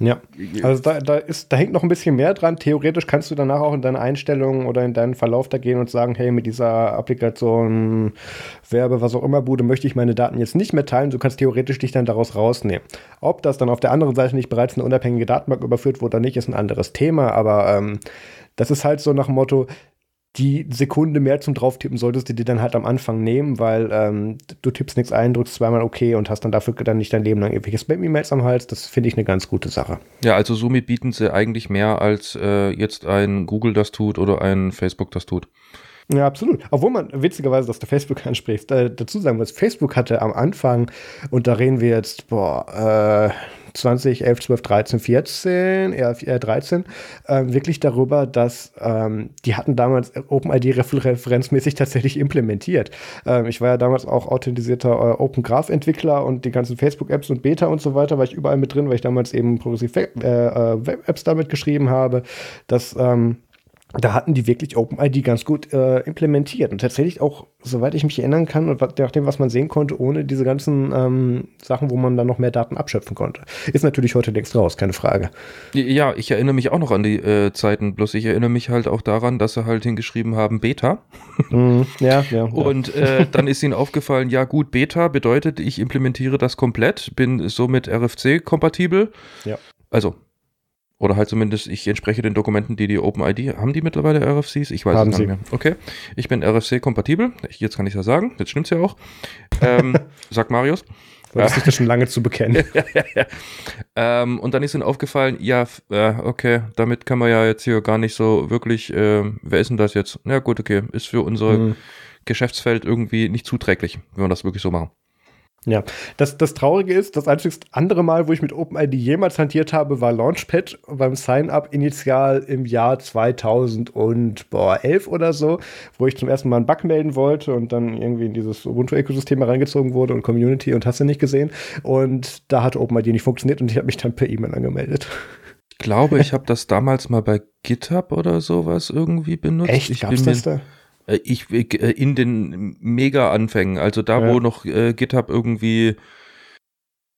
Ja, also da, da, ist, da hängt noch ein bisschen mehr dran. Theoretisch kannst du danach auch in deine Einstellungen oder in deinen Verlauf da gehen und sagen, hey, mit dieser Applikation, Werbe, was auch immer, Bude, möchte ich meine Daten jetzt nicht mehr teilen. Du kannst theoretisch dich dann daraus rausnehmen. Ob das dann auf der anderen Seite nicht bereits eine unabhängige Datenbank überführt wurde oder nicht, ist ein anderes Thema. Aber ähm, das ist halt so nach dem Motto, die Sekunde mehr zum Drauftippen solltest du dir dann halt am Anfang nehmen, weil ähm, du tippst nichts ein, drückst zweimal okay und hast dann dafür dann nicht dein Leben lang irgendwelche Spam-E-Mails am Hals. Das finde ich eine ganz gute Sache. Ja, also somit bieten sie eigentlich mehr, als äh, jetzt ein Google das tut oder ein Facebook das tut. Ja, absolut. Obwohl man witzigerweise, dass du Facebook *laughs* ansprichst, äh, dazu sagen muss, Facebook hatte am Anfang, und da reden wir jetzt, boah, äh, 20, 11, 12, 13, 14, eher, eher 13, äh, wirklich darüber, dass ähm, die hatten damals OpenID referenzmäßig *laughs* tatsächlich implementiert. Ähm, ich war ja damals auch authentisierter äh, Open Graph Entwickler und die ganzen Facebook-Apps und Beta und so weiter war ich überall mit drin, weil ich damals eben progressiv äh, äh, Web-Apps damit geschrieben habe, dass ähm, da hatten die wirklich OpenID ganz gut äh, implementiert und tatsächlich auch, soweit ich mich erinnern kann und nach dem, was man sehen konnte, ohne diese ganzen ähm, Sachen, wo man dann noch mehr Daten abschöpfen konnte. Ist natürlich heute längst raus, keine Frage. Ja, ich erinnere mich auch noch an die äh, Zeiten, bloß ich erinnere mich halt auch daran, dass sie halt hingeschrieben haben Beta. Mm, ja, ja. Und äh, dann ist ihnen aufgefallen, ja gut, Beta bedeutet, ich implementiere das komplett, bin somit RFC-kompatibel. Ja. Also oder halt zumindest, ich entspreche den Dokumenten, die die OpenID, haben die mittlerweile RFCs? Ich weiß haben es nicht mehr. Okay, ich bin RFC-kompatibel, jetzt kann ich ja sagen, jetzt stimmt's ja auch. Ähm, *laughs* sagt Marius. Du hast dich das schon lange zu bekennen. *laughs* Ähm, und dann ist ihnen aufgefallen, ja, äh, okay, damit kann man ja jetzt hier gar nicht so wirklich, äh, wer ist denn das jetzt? Ja gut, okay, ist für unser mhm. Geschäftsfeld irgendwie nicht zuträglich, wenn wir das wirklich so machen. Ja, das, das Traurige ist, das einzige andere Mal, wo ich mit OpenID jemals hantiert habe, war Launchpad beim Sign-up initial im Jahr 2011 oder so, wo ich zum ersten Mal einen Bug melden wollte und dann irgendwie in dieses Ubuntu-Ökosystem reingezogen wurde und Community und hast du nicht gesehen. Und da hat OpenID nicht funktioniert und ich habe mich dann per E-Mail angemeldet. Ich glaube, ich habe das damals mal bei GitHub oder sowas irgendwie benutzt. Echt? Ich Gab's das da? Äh, ich, äh, in den Mega-Anfängen, also da, ja. wo noch äh, GitHub irgendwie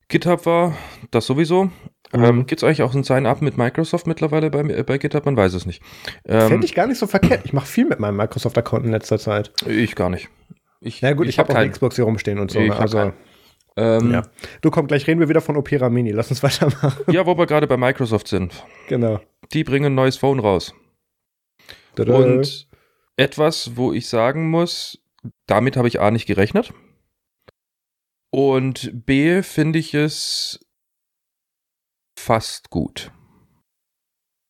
GitHub war, das sowieso. Mhm. Ähm, Gibt es eigentlich auch ein Sign-up mit Microsoft mittlerweile bei, äh, bei GitHub? Man weiß es nicht. Ähm, Fände ich gar nicht so verkehrt. Ich mache viel mit meinem Microsoft-Account in letzter Zeit. Ich gar nicht. Ich, Na gut, ich, ich habe hab auch eine Xbox hier rumstehen und so. Ne? Also, ähm, ja. Du komm, gleich reden wir wieder von Opera Mini. Lass uns *laughs* weitermachen. Ja, wo wir gerade bei Microsoft sind. Genau. Die bringen ein neues Phone raus. Tada. Und etwas, wo ich sagen muss, damit habe ich A nicht gerechnet. Und B finde ich es fast gut.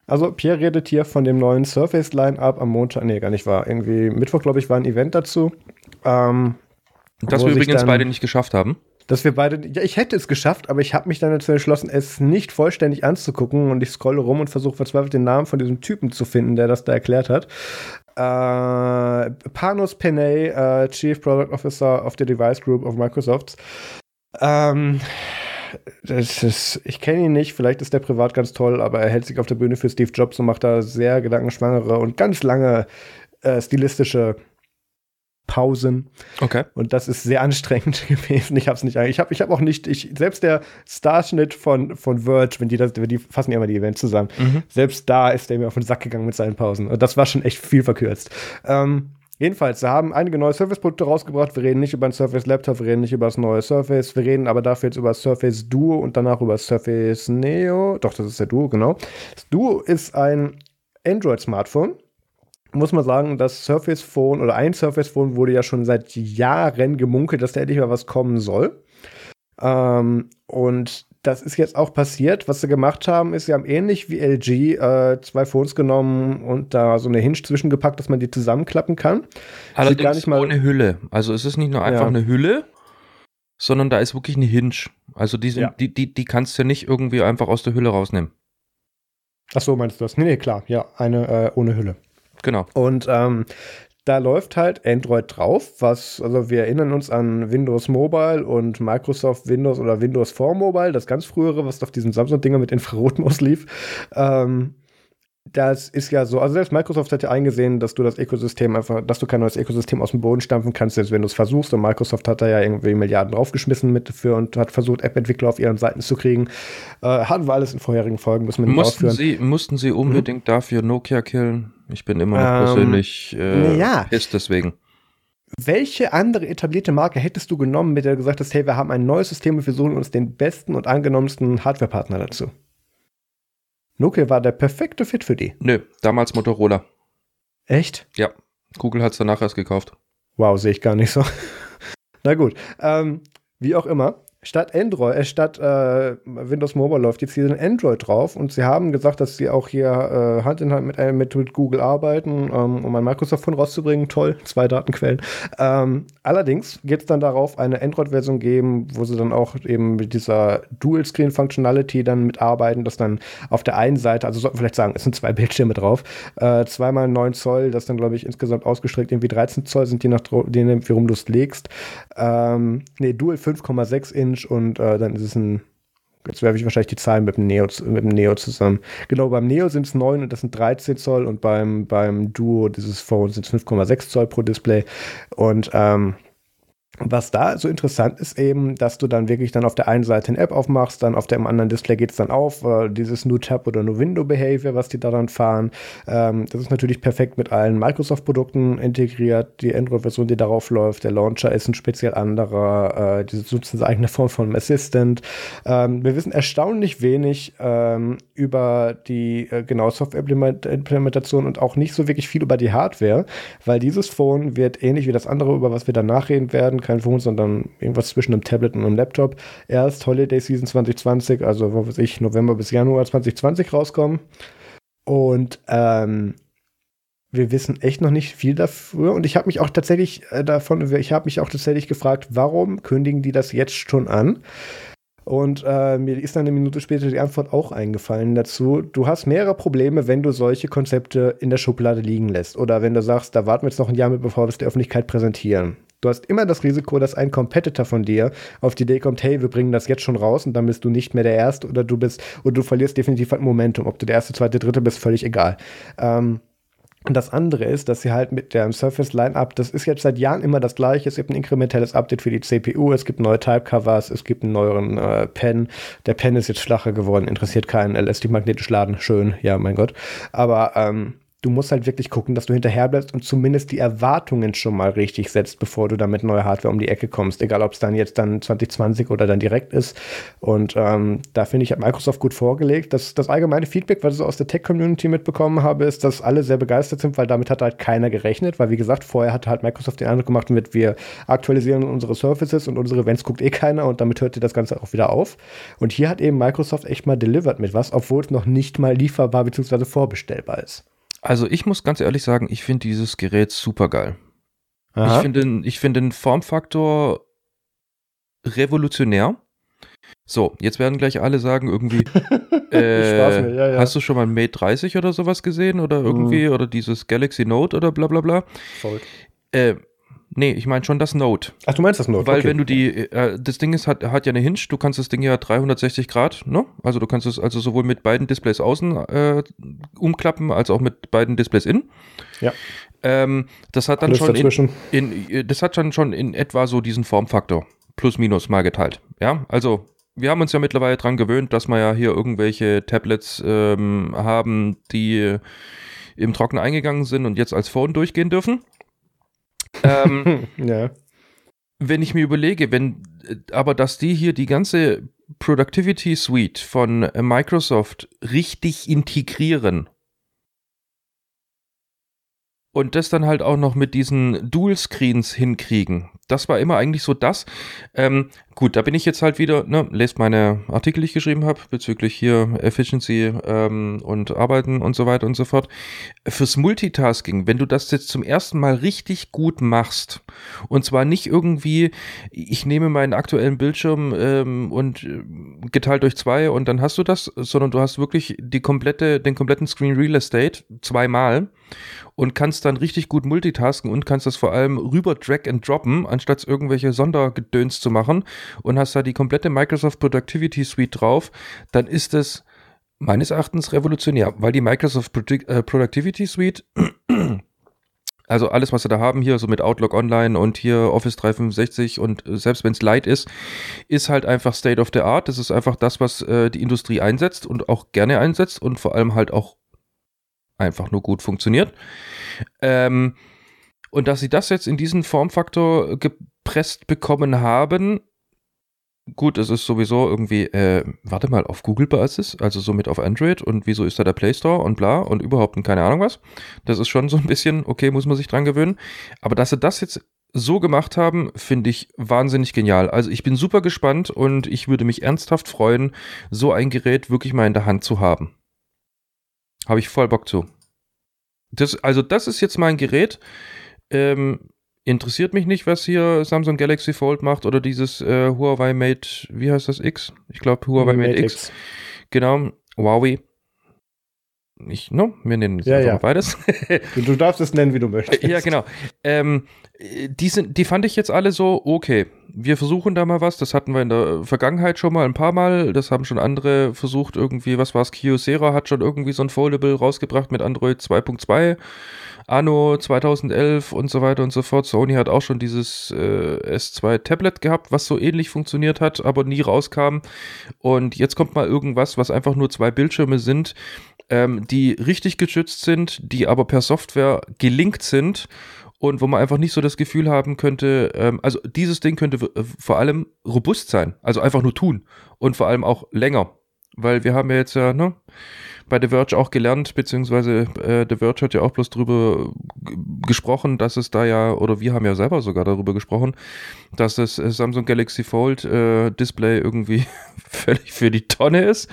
Also Pierre redet hier von dem neuen Surface Line-Up am Montag, nee, gar nicht wahr. Irgendwie Mittwoch, glaube ich, war ein Event dazu. Ähm, das wir übrigens beide nicht geschafft haben dass wir beide, ja, ich hätte es geschafft, aber ich habe mich dann dazu entschlossen, es nicht vollständig anzugucken und ich scrolle rum und versuche verzweifelt den Namen von diesem Typen zu finden, der das da erklärt hat. Äh, Panos Penay, äh, Chief Product Officer of the Device Group of Microsoft. Ähm, das ist, ich kenne ihn nicht, vielleicht ist der privat ganz toll, aber er hält sich auf der Bühne für Steve Jobs und macht da sehr gedankenschwangere und ganz lange äh, stilistische Pausen. Okay. Und das ist sehr anstrengend *laughs* gewesen. Ich habe es nicht, ich habe ich hab auch nicht, ich, selbst der Starschnitt von, von Verge, wenn die das, die fassen ja immer die Events zusammen, mhm. selbst da ist der mir auf den Sack gegangen mit seinen Pausen. Und das war schon echt viel verkürzt. Ähm, Jedenfalls, sie haben einige neue Surface-Produkte rausgebracht. Wir reden nicht über ein Surface Laptop, wir reden nicht über das neue Surface. Wir reden aber dafür jetzt über das Surface Duo und danach über das Surface Neo. Doch, das ist der Duo, genau. Das Duo ist ein Android-Smartphone muss man sagen, das Surface Phone oder ein Surface Phone wurde ja schon seit Jahren gemunkelt, dass da endlich mal was kommen soll. Ähm, und das ist jetzt auch passiert. Was sie gemacht haben, ist, sie haben ähnlich wie LG äh, zwei Phones genommen und da so eine Hinge zwischengepackt, dass man die zusammenklappen kann. Allerdings gar nicht mal ohne Hülle. Also es ist nicht nur einfach ja. eine Hülle, sondern da ist wirklich eine Hinge. Also die, sind, Ja. die, die, die kannst du nicht irgendwie einfach aus der Hülle rausnehmen. Ach so, meinst du das? Nee, nee, klar. Ja, eine äh, ohne Hülle. Genau. Und ähm, da läuft halt Android drauf, was, also wir erinnern uns an Windows Mobile und Microsoft Windows oder Windows for Mobile, das ganz frühere, was auf diesen Samsung-Dinger mit Infrarotmaus lief. Ähm, das ist ja so, also selbst Microsoft hat ja eingesehen, dass du das Ökosystem einfach, dass du kein neues Ökosystem aus dem Boden stampfen kannst, selbst wenn du es versuchst. Und Microsoft hat da ja irgendwie Milliarden draufgeschmissen mit für und hat versucht, App-Entwickler auf ihren Seiten zu kriegen. Äh, hatten wir alles in vorherigen Folgen, müssen wir nicht Mussten ausführen. sie, mussten sie unbedingt dafür Nokia killen? Ich bin immer noch Ähm, persönlich äh, naja. ist deswegen. Welche andere etablierte Marke hättest du genommen, mit der du gesagt hast, hey, wir haben ein neues System und wir suchen uns den besten und angenommensten Hardwarepartner dazu? Nokia war der perfekte Fit für die. Nö, damals Motorola. Echt? Ja. Google hat es danach erst gekauft. Wow, sehe ich gar nicht so. *laughs* Na gut. Ähm, wie auch immer. Statt Android, äh, statt äh, Windows Mobile läuft jetzt hier ein Android drauf und sie haben gesagt, dass sie auch hier äh, Hand in Hand mit, äh, mit, mit Google arbeiten, ähm, um ein Microsoft-Phone rauszubringen. Toll, zwei Datenquellen. Ähm, allerdings wird es dann darauf eine Android-Version geben, wo sie dann auch eben mit dieser Dual-Screen-Functionality dann mitarbeiten, dass dann auf der einen Seite, also sollten wir vielleicht sagen, es sind zwei Bildschirme drauf, äh, zweimal 9 Zoll, das dann glaube ich insgesamt ausgestreckt irgendwie 13 Zoll sind, je nachdem, wie rum du es legst. Ähm, nee, Dual 5,6 Inch und äh, dann ist es ein Jetzt werfe ich wahrscheinlich die Zahlen mit dem Neo, mit dem Neo zusammen. Genau, beim Neo sind es 9 und das sind 13 Zoll und beim, beim Duo dieses Phone sind es 5,6 Zoll pro Display. Und ähm, was da so interessant ist eben, dass du dann wirklich dann auf der einen Seite eine App aufmachst, dann auf dem anderen Display geht es dann auf, äh, dieses New Tab oder New Window Behavior, was die da dann fahren. Ähm, das ist natürlich perfekt mit allen Microsoft-Produkten integriert. Die Android-Version, die darauf läuft, der Launcher ist ein speziell anderer. Äh, die nutzen eine eigene Form von Assistant. Ähm, wir wissen erstaunlich wenig ähm, über die äh, genau Software-Implementation und auch nicht so wirklich viel über die Hardware, weil dieses Phone wird ähnlich wie das andere, über was wir danach reden werden, kein Phone, sondern irgendwas zwischen einem Tablet und einem Laptop, erst Holiday Season 2020, also was weiß ich, November bis Januar 2020 rauskommen. Und ähm, wir wissen echt noch nicht viel dafür. Und ich habe mich auch tatsächlich äh, davon, ich habe mich auch tatsächlich gefragt, warum kündigen die das jetzt schon an? Und äh, mir ist dann eine Minute später die Antwort auch eingefallen dazu. Du hast mehrere Probleme, wenn du solche Konzepte in der Schublade liegen lässt. Oder wenn du sagst, da warten wir jetzt noch ein Jahr mit, bevor wir es der Öffentlichkeit präsentieren. Du hast immer das Risiko, dass ein Competitor von dir auf die Idee kommt, hey, wir bringen das jetzt schon raus und dann bist du nicht mehr der Erste oder du bist, und du verlierst definitiv halt Momentum. Ob du der Erste, Zweite, Dritte bist, völlig egal. Ähm, und das andere ist, dass sie halt mit dem Surface Line-Up, das ist jetzt seit Jahren immer das gleiche. Es gibt ein inkrementelles Update für die CPU, es gibt neue Type-Covers, es gibt einen neueren äh, Pen. Der Pen ist jetzt flacher geworden, interessiert keinen. Lässt dich magnetisch laden, schön, ja, mein Gott. Aber ähm, du musst halt wirklich gucken, dass du hinterher bleibst und zumindest die Erwartungen schon mal richtig setzt, bevor du dann mit neuer Hardware um die Ecke kommst. Egal, ob es dann jetzt dann 2020 oder dann direkt ist. Und ähm, da finde ich, hat Microsoft gut vorgelegt. Das, das allgemeine Feedback, was ich so aus der Tech-Community mitbekommen habe, ist, dass alle sehr begeistert sind, weil damit hat halt keiner gerechnet. Weil, wie gesagt, vorher hat halt Microsoft den Eindruck gemacht, mit wir aktualisieren unsere Services und unsere Events guckt eh keiner und damit hört ihr das Ganze auch wieder auf. Und hier hat eben Microsoft echt mal delivered mit was, obwohl es noch nicht mal lieferbar bzw. vorbestellbar ist. Also ich muss ganz ehrlich sagen, ich finde dieses Gerät super geil. Ich finde ich finde den Formfaktor revolutionär. So, jetzt werden gleich alle sagen, irgendwie, *laughs* äh, mir, ja, ja. hast du schon mal ein Mate 30 oder sowas gesehen oder irgendwie oder dieses Galaxy Note oder bla bla bla? Voll. Äh, nee, ich meine schon das Note. Ach, du meinst das Note? Weil okay. wenn du die, äh, das Ding ist, hat, hat ja eine Hinge, du kannst das Ding ja 360 Grad, ne? Also du kannst es also sowohl mit beiden Displays außen äh, umklappen, als auch mit beiden Displays innen. Ja. Ähm, das hat dann Alles schon in, in, das hat dann schon in etwa so diesen Formfaktor. Plus minus mal geteilt. Ja, also wir haben uns ja mittlerweile dran gewöhnt, dass wir ja hier irgendwelche Tablets ähm, haben, die im Trocken eingegangen sind und jetzt als Phone durchgehen dürfen. Ähm, *laughs* ja. wenn ich mir überlege, wenn äh, aber dass die hier die ganze Productivity Suite von äh, Microsoft richtig integrieren, und das dann halt auch noch mit diesen Dual-Screens hinkriegen. Das war immer eigentlich so das. Ähm, gut, da bin ich jetzt halt wieder, ne, lest meine Artikel, die ich geschrieben habe, bezüglich hier Efficiency ähm, und Arbeiten und so weiter und so fort. Fürs Multitasking, wenn du das jetzt zum ersten Mal richtig gut machst, und zwar nicht irgendwie, ich nehme meinen aktuellen Bildschirm ähm, und äh, geteilt durch zwei und dann hast du das, sondern du hast wirklich die komplette, den kompletten Screen Real Estate zweimal und kannst dann richtig gut multitasken und kannst das vor allem rüber drag and droppen, anstatt irgendwelche Sondergedöns zu machen und hast da die komplette Microsoft Productivity Suite drauf, dann ist es meines Erachtens revolutionär, weil die Microsoft äh, Productivity Suite *clears throat* also alles, was sie da haben hier, so mit Outlook Online und hier Office 365 und äh, selbst wenn es light ist, ist halt einfach State of the Art. Das ist einfach das, was äh, die Industrie einsetzt und auch gerne einsetzt und vor allem halt auch einfach nur gut funktioniert. Ähm, und dass sie das jetzt in diesen Formfaktor gepresst bekommen haben, gut, es ist sowieso irgendwie, äh, warte mal, auf Google-Basis, also somit auf Android und wieso ist da der Play Store und bla und überhaupt keine Ahnung was. Das ist schon so ein bisschen, okay, muss man sich dran gewöhnen. Aber dass sie das jetzt so gemacht haben, finde ich wahnsinnig genial. Also ich bin super gespannt und ich würde mich ernsthaft freuen, so ein Gerät wirklich mal in der Hand zu haben. Habe ich voll Bock zu. Das, also, das ist jetzt mein Gerät. Ähm, interessiert mich nicht, was hier Samsung Galaxy Fold macht oder dieses äh, Huawei Mate, wie heißt das X? Ich glaube Huawei Mate, Mate X. X. Genau, Huawei. Ich, no, wir nennen es ja, ja. beides. du darfst es nennen, wie du möchtest. Ja, genau. Ähm, die, sind, die fand ich jetzt alle so, okay, wir versuchen da mal was. Das hatten wir in der Vergangenheit schon mal ein paar Mal. Das haben schon andere versucht, irgendwie, was war es? Kyocera hat schon irgendwie so ein Foldable rausgebracht mit Android 2.2. Anno 2011 und so weiter und so fort. Sony hat auch schon dieses äh, S2 Tablet gehabt, was so ähnlich funktioniert hat, aber nie rauskam. Und jetzt kommt mal irgendwas, was einfach nur zwei Bildschirme sind, ähm, die richtig geschützt sind, die aber per Software gelinkt sind und wo man einfach nicht so das Gefühl haben könnte, ähm, also dieses Ding könnte vor allem robust sein, also einfach nur tun und vor allem auch länger, weil wir haben ja jetzt ja, ne, bei The Verge auch gelernt, beziehungsweise äh, The Verge hat ja auch bloß drüber gesprochen, dass es da ja, oder wir haben ja selber sogar darüber gesprochen, dass das Samsung Galaxy Fold äh, Display irgendwie *laughs* völlig für die Tonne ist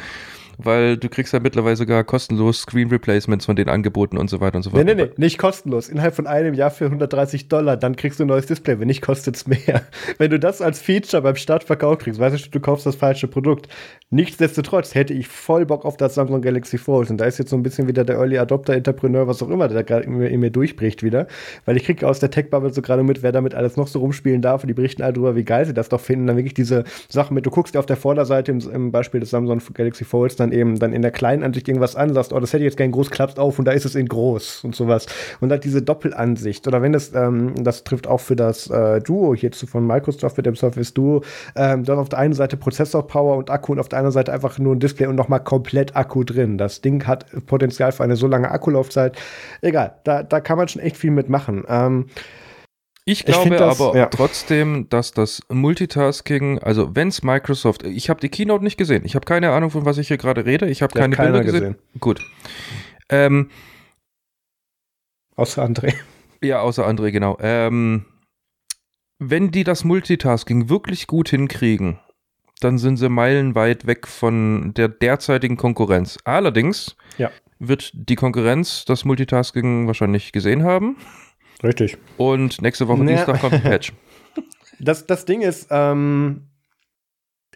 weil du kriegst ja mittlerweile sogar kostenlos Screen Replacements von den Angeboten und so weiter und so fort. Nee, nee, nee, nicht kostenlos. Innerhalb von einem Jahr für 130 Dollar, dann kriegst du ein neues Display. Wenn nicht, kostet es mehr. *laughs* Wenn du das als Feature beim Startverkauf kriegst, weißt du, du kaufst das falsche Produkt. Nichtsdestotrotz hätte ich voll Bock auf das Samsung Galaxy Fold. Und da ist jetzt so ein bisschen wieder der Early Adopter, Entrepreneur, was auch immer, der gerade in, in, mir durchbricht wieder. Weil ich kriege aus der Tech-Bubble so gerade mit, wer damit alles noch so rumspielen darf. Und die berichten alle drüber, wie geil sie das doch finden. Dann wirklich diese Sachen mit, du guckst dir auf der Vorderseite im, im Beispiel des Samsung Galaxy Folds dann eben dann in der kleinen Ansicht irgendwas an, sagst, oh, das hätte ich jetzt gern groß, klappst auf und da ist es in groß und sowas. Und halt diese Doppelansicht. Oder wenn das, ähm, das trifft auch für das äh, Duo hierzu von Microsoft mit dem Surface Duo, ähm, dann auf der einen Seite Prozessor-Power und Akku und auf der anderen Seite einfach nur ein Display und nochmal komplett Akku drin. Das Ding hat Potenzial für eine so lange Akkulaufzeit. Egal, da, da kann man schon echt viel mitmachen. Ähm, ich glaube ich das, aber ja. trotzdem, dass das Multitasking, also wenn es Microsoft, ich habe die Keynote nicht gesehen, ich habe keine Ahnung, von was ich hier gerade rede, ich habe keine Bilder gesehen. gesehen. Gut. Ähm, außer André. Ja, außer André, genau. Ähm, wenn die das Multitasking wirklich gut hinkriegen, dann sind sie meilenweit weg von der derzeitigen Konkurrenz. Allerdings ja. wird die Konkurrenz das Multitasking wahrscheinlich gesehen haben. Richtig. Und nächste Woche naja. Dienstag kommt ein Patch. *laughs* Das, das Ding ist, ähm,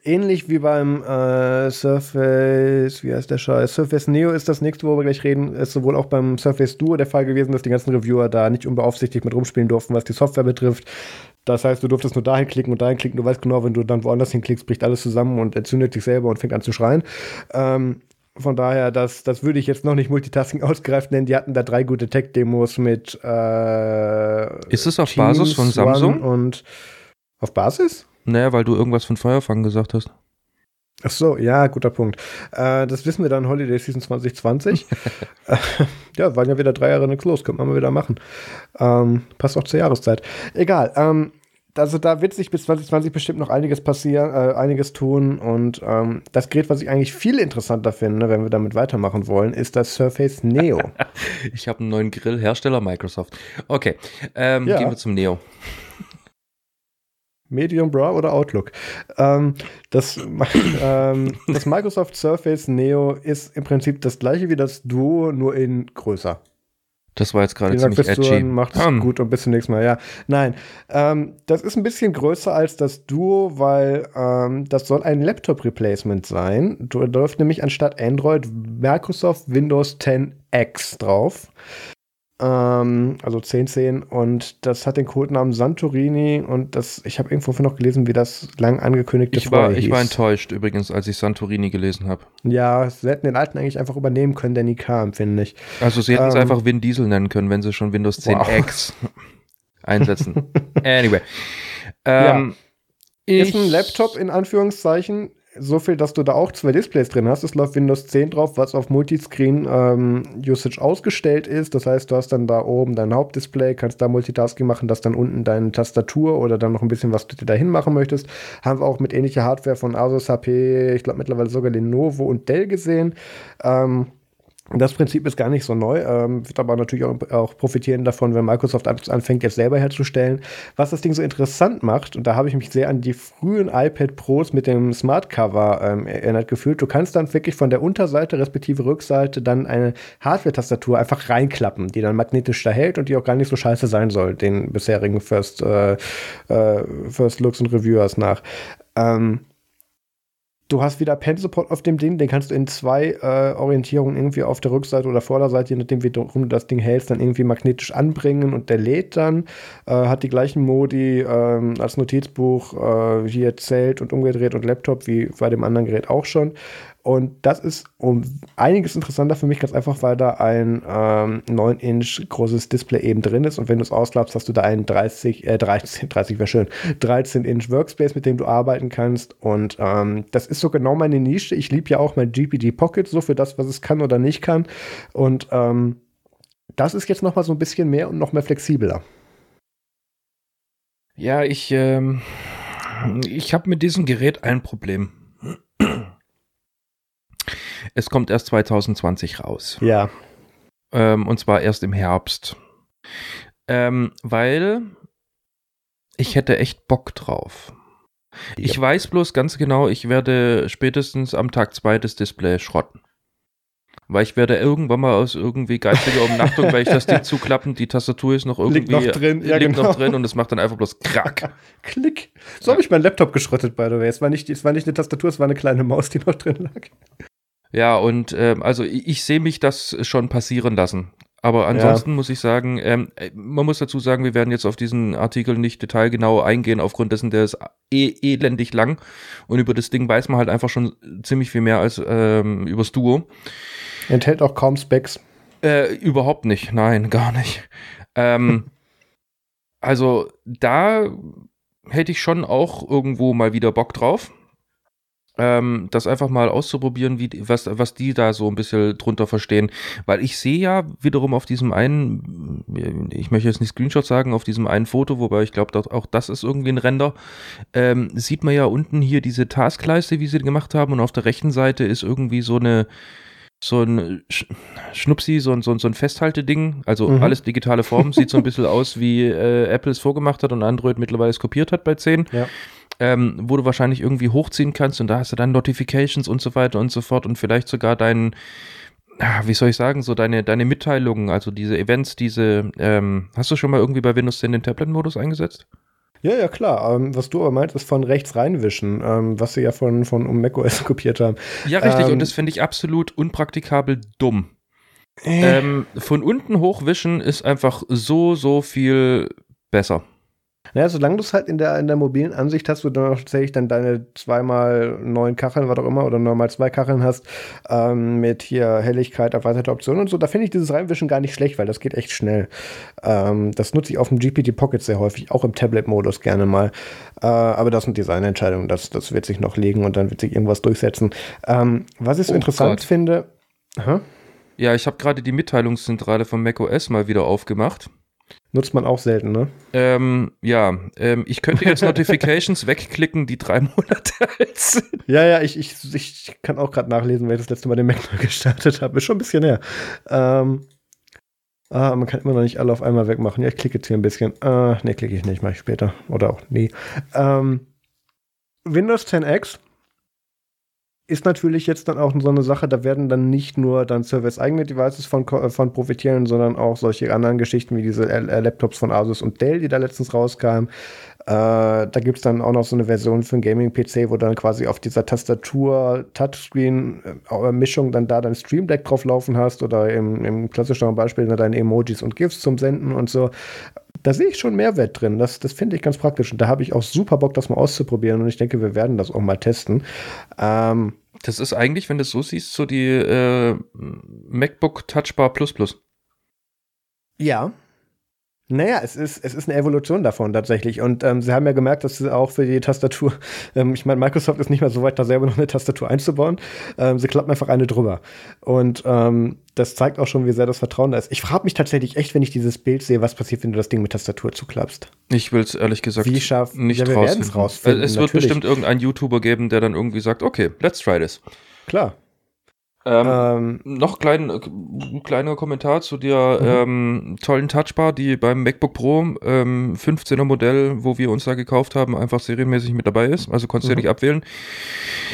ähnlich wie beim äh, Surface, wie heißt der Scheiß? Surface Neo ist das nächste, wo wir gleich reden, ist sowohl auch beim Surface Duo der Fall gewesen, dass die ganzen Reviewer da nicht unbeaufsichtigt mit rumspielen durften, was die Software betrifft. Das heißt, du durftest nur dahin klicken und dahin klicken. Du weißt genau, wenn du dann woanders hinklickst, bricht alles zusammen und entzündet sich selber und fängt an zu schreien. Ähm, von daher, das, das würde ich jetzt noch nicht Multitasking ausgereift nennen. Die hatten da drei gute Tech-Demos mit. Äh, Ist es auf Teams, Basis von Samsung? Und auf Basis? Naja, weil du irgendwas von Feuerfang gesagt hast. Ach so, ja, guter Punkt. Äh, das wissen wir dann Holiday Season 2020. *laughs* äh, ja, waren ja wieder drei Jahre nichts los, könnte man mal wieder machen. Ähm, passt auch zur Jahreszeit. Egal. Ähm, also da wird sich bis 2020 bestimmt noch einiges passieren, äh, einiges tun. Und ähm, das Gerät, was ich eigentlich viel interessanter finde, wenn wir damit weitermachen wollen, ist das Surface Neo. *laughs* ich habe einen neuen Grillhersteller, Microsoft. Okay, ähm, ja. gehen wir zum Neo. Medium Bra oder Outlook. Ähm, das, *laughs* ähm, das Microsoft Surface Neo ist im Prinzip das gleiche wie das Duo, nur in größer. Das war jetzt gerade ziemlich edgy. Macht es um. gut und bis zum nächsten Mal. Ja, nein, ähm, das ist ein bisschen größer als das Duo, weil ähm, das soll ein Laptop-Replacement sein. Da läuft nämlich anstatt Android Microsoft Windows 10 X drauf. Ähm, also 1010 und das hat den Codenamen Santorini und das, ich habe irgendwo noch gelesen, wie das lang angekündigte ich war, Ich war enttäuscht übrigens, als ich Santorini gelesen habe. Ja, sie hätten den alten eigentlich einfach übernehmen können, der nie kam, finde ich. Also sie hätten es ähm, einfach Win Diesel nennen können, wenn sie schon Windows 10 wow. X *laughs* einsetzen. *laughs* anyway. Ähm, ja. Ist ein Laptop in Anführungszeichen so viel, dass du da auch zwei Displays drin hast. Es läuft Windows 10 drauf, was auf Multiscreen ähm, ausgestellt ist. Das heißt, du hast dann da oben dein Hauptdisplay, kannst da Multitasking machen, dass dann unten deine Tastatur oder dann noch ein bisschen was du dir dahin machen möchtest. Haben wir auch mit ähnlicher Hardware von Asus, HP, ich glaube mittlerweile sogar Lenovo und Dell gesehen. Ähm, das Prinzip ist gar nicht so neu, ähm, wird aber natürlich auch, auch, profitieren davon, wenn Microsoft anfängt, jetzt selber herzustellen. Was das Ding so interessant macht, und da habe ich mich sehr an die frühen iPad Pros mit dem Smart Cover ähm, erinnert gefühlt, du kannst dann wirklich von der Unterseite respektive Rückseite dann eine Hardware-Tastatur einfach reinklappen, die dann magnetisch da hält und die auch gar nicht so scheiße sein soll, den bisherigen First, äh, äh, First Looks und Reviewers nach. Ähm, Du hast wieder Pen Support auf dem Ding, den kannst du in zwei äh, Orientierungen irgendwie auf der Rückseite oder Vorderseite, je nachdem, wie du das Ding hältst, dann irgendwie magnetisch anbringen und der lädt dann. Äh, hat die gleichen Modi äh, als Notizbuch, äh, hier Zelt und umgedreht und Laptop wie bei dem anderen Gerät auch schon. Und das ist um einiges interessanter für mich, ganz einfach, weil da ein ähm, 9-Inch großes Display eben drin ist. Und wenn du es ausklappst, hast du da einen 30, äh, 13, 30 wäre schön, 13-Inch Workspace, mit dem du arbeiten kannst. Und ähm, das ist so genau meine Nische. Ich liebe ja auch mein GPD Pocket, so für das, was es kann oder nicht kann. Und ähm, das ist jetzt noch mal so ein bisschen mehr und noch mehr flexibler. Ja, ich, ähm, ich habe mit diesem Gerät ein Problem. Es kommt erst 2020 raus. Ja. Ähm, und zwar erst im Herbst. Ähm, weil ich hätte echt Bock drauf. Ja. Ich weiß bloß ganz genau, ich werde spätestens am Tag 2 das Display schrotten. Weil ich werde irgendwann mal aus irgendwie geistiger Umnachtung, weil ich das Ding *laughs* zuklappen, die Tastatur ist noch irgendwie liegt noch drin, ja, liegt genau. noch drin und es macht dann einfach bloß Krack. *laughs* Klick. So ja. habe ich meinen Laptop geschrottet, by the way. Es war, nicht, es war nicht eine Tastatur, es war eine kleine Maus, die noch drin lag. Ja, und ähm, also ich, ich sehe mich das schon passieren lassen. Aber ansonsten ja. muss ich sagen, ähm, äh, man muss dazu sagen, wir werden jetzt auf diesen Artikel nicht detailgenau eingehen, aufgrund dessen, der ist eh elendig lang. Und über das Ding weiß man halt einfach schon ziemlich viel mehr als ähm, übers Duo. Enthält auch kaum Specs. Äh, überhaupt nicht, nein, *laughs* gar nicht. Ähm, also da hätte ich schon auch irgendwo mal wieder Bock drauf ähm, das einfach mal auszuprobieren, wie, was, was die da so ein bisschen drunter verstehen. Weil ich sehe ja wiederum auf diesem einen, ich möchte jetzt nicht Screenshot sagen, auf diesem einen Foto, wobei ich glaube, auch das ist irgendwie ein Render, ähm, sieht man ja unten hier diese Taskleiste, wie sie gemacht haben, und auf der rechten Seite ist irgendwie so eine, so ein Schnupsi, so ein, so ein, so ein Festhalteding, also mhm. alles digitale Form, sieht so ein *laughs* bisschen aus, wie äh, Apple es vorgemacht hat und Android mittlerweile es kopiert hat bei 10. Ja ähm, wo du wahrscheinlich irgendwie hochziehen kannst und da hast du dann Notifications und so weiter und so fort und vielleicht sogar deinen, wie soll ich sagen, so deine, deine Mitteilungen, also diese Events, diese, ähm, hast du schon mal irgendwie bei Windows 10 den Tablet-Modus eingesetzt? Ja, ja, klar. Ähm, was du aber meinst, ist von rechts reinwischen, ähm, was sie ja von, von um macOS *laughs* kopiert haben. Ja, richtig. und ähm, das finde ich absolut unpraktikabel dumm. Äh. Ähm, von unten hochwischen ist einfach so, so viel besser. Naja, solange du es halt in der, in der mobilen Ansicht hast, wo du noch tatsächlich dann deine zweimal neun Kacheln, was auch immer, oder normal zwei Kacheln hast, ähm, mit hier Helligkeit, erweiterte Optionen und so, da finde ich dieses Reinwischen gar nicht schlecht, weil das geht echt schnell. Ähm, das nutze ich auf dem GPT Pocket sehr häufig, auch im Tablet-Modus gerne mal. Äh, aber das sind Designentscheidungen, das, das wird sich noch legen und dann wird sich irgendwas durchsetzen. Ähm, was ich so oh interessant Gott. finde. Huh? Ja, ich habe gerade die Mitteilungszentrale von macOS mal wieder aufgemacht. Nutzt man auch selten, ne? Ähm, ja, ähm, ich könnte jetzt *laughs* Notifications wegklicken, die drei Monate *laughs* alt sind. Ja, ja, ich, ich, ich kann auch gerade nachlesen, weil ich das letzte Mal den Mac neu *laughs* gestartet habe. Ist schon ein bisschen her. Ähm, ah, man kann immer noch nicht alle auf einmal wegmachen. Ja, ich klicke jetzt hier ein bisschen. Äh, ne, klicke ich nicht, mache ich später. Oder auch nie. Ähm, Windows 10X ist natürlich jetzt dann auch so eine Sache, da werden dann nicht nur dann Service-eigene Devices von, von profitieren, sondern auch solche anderen Geschichten wie diese L Laptops von Asus und Dell, die da letztens rauskamen. Äh, da gibt es dann auch noch so eine Version für einen Gaming-PC, wo dann quasi auf dieser Tastatur Touchscreen-Mischung dann da dein Stream Deck drauf laufen hast oder im, im klassischen Beispiel deine Emojis und GIFs zum Senden und so. Da sehe ich schon Mehrwert drin. Das, das finde ich ganz praktisch. Und da habe ich auch super Bock, das mal auszuprobieren. Und ich denke, wir werden das auch mal testen. Ähm, das ist eigentlich, wenn du es so siehst, so die äh, MacBook Touchbar Plus Plus. Ja, naja, es ist, es ist eine Evolution davon tatsächlich. Und ähm, sie haben ja gemerkt, dass sie auch für die Tastatur, *laughs* ähm, ich meine, Microsoft ist nicht mehr so weit, da selber noch eine Tastatur einzubauen. Ähm, sie klappen einfach eine drüber. Und ähm, das zeigt auch schon, wie sehr das Vertrauen da ist. Ich frage mich tatsächlich echt, wenn ich dieses Bild sehe, was passiert, wenn du das Ding mit Tastatur zuklappst. Ich will es ehrlich gesagt wie schaff, nicht ja, wir rausfinden. rausfinden. Es wird natürlich. bestimmt irgendein YouTuber geben, der dann irgendwie sagt, okay, let's try this. Klar. Ähm, ähm, noch klein, ein kleiner Kommentar zu der mhm. ähm, tollen Touchbar, die beim MacBook Pro ähm, 15er Modell, wo wir uns da gekauft haben, einfach serienmäßig mit dabei ist. Also konntest du mhm. ja nicht abwählen.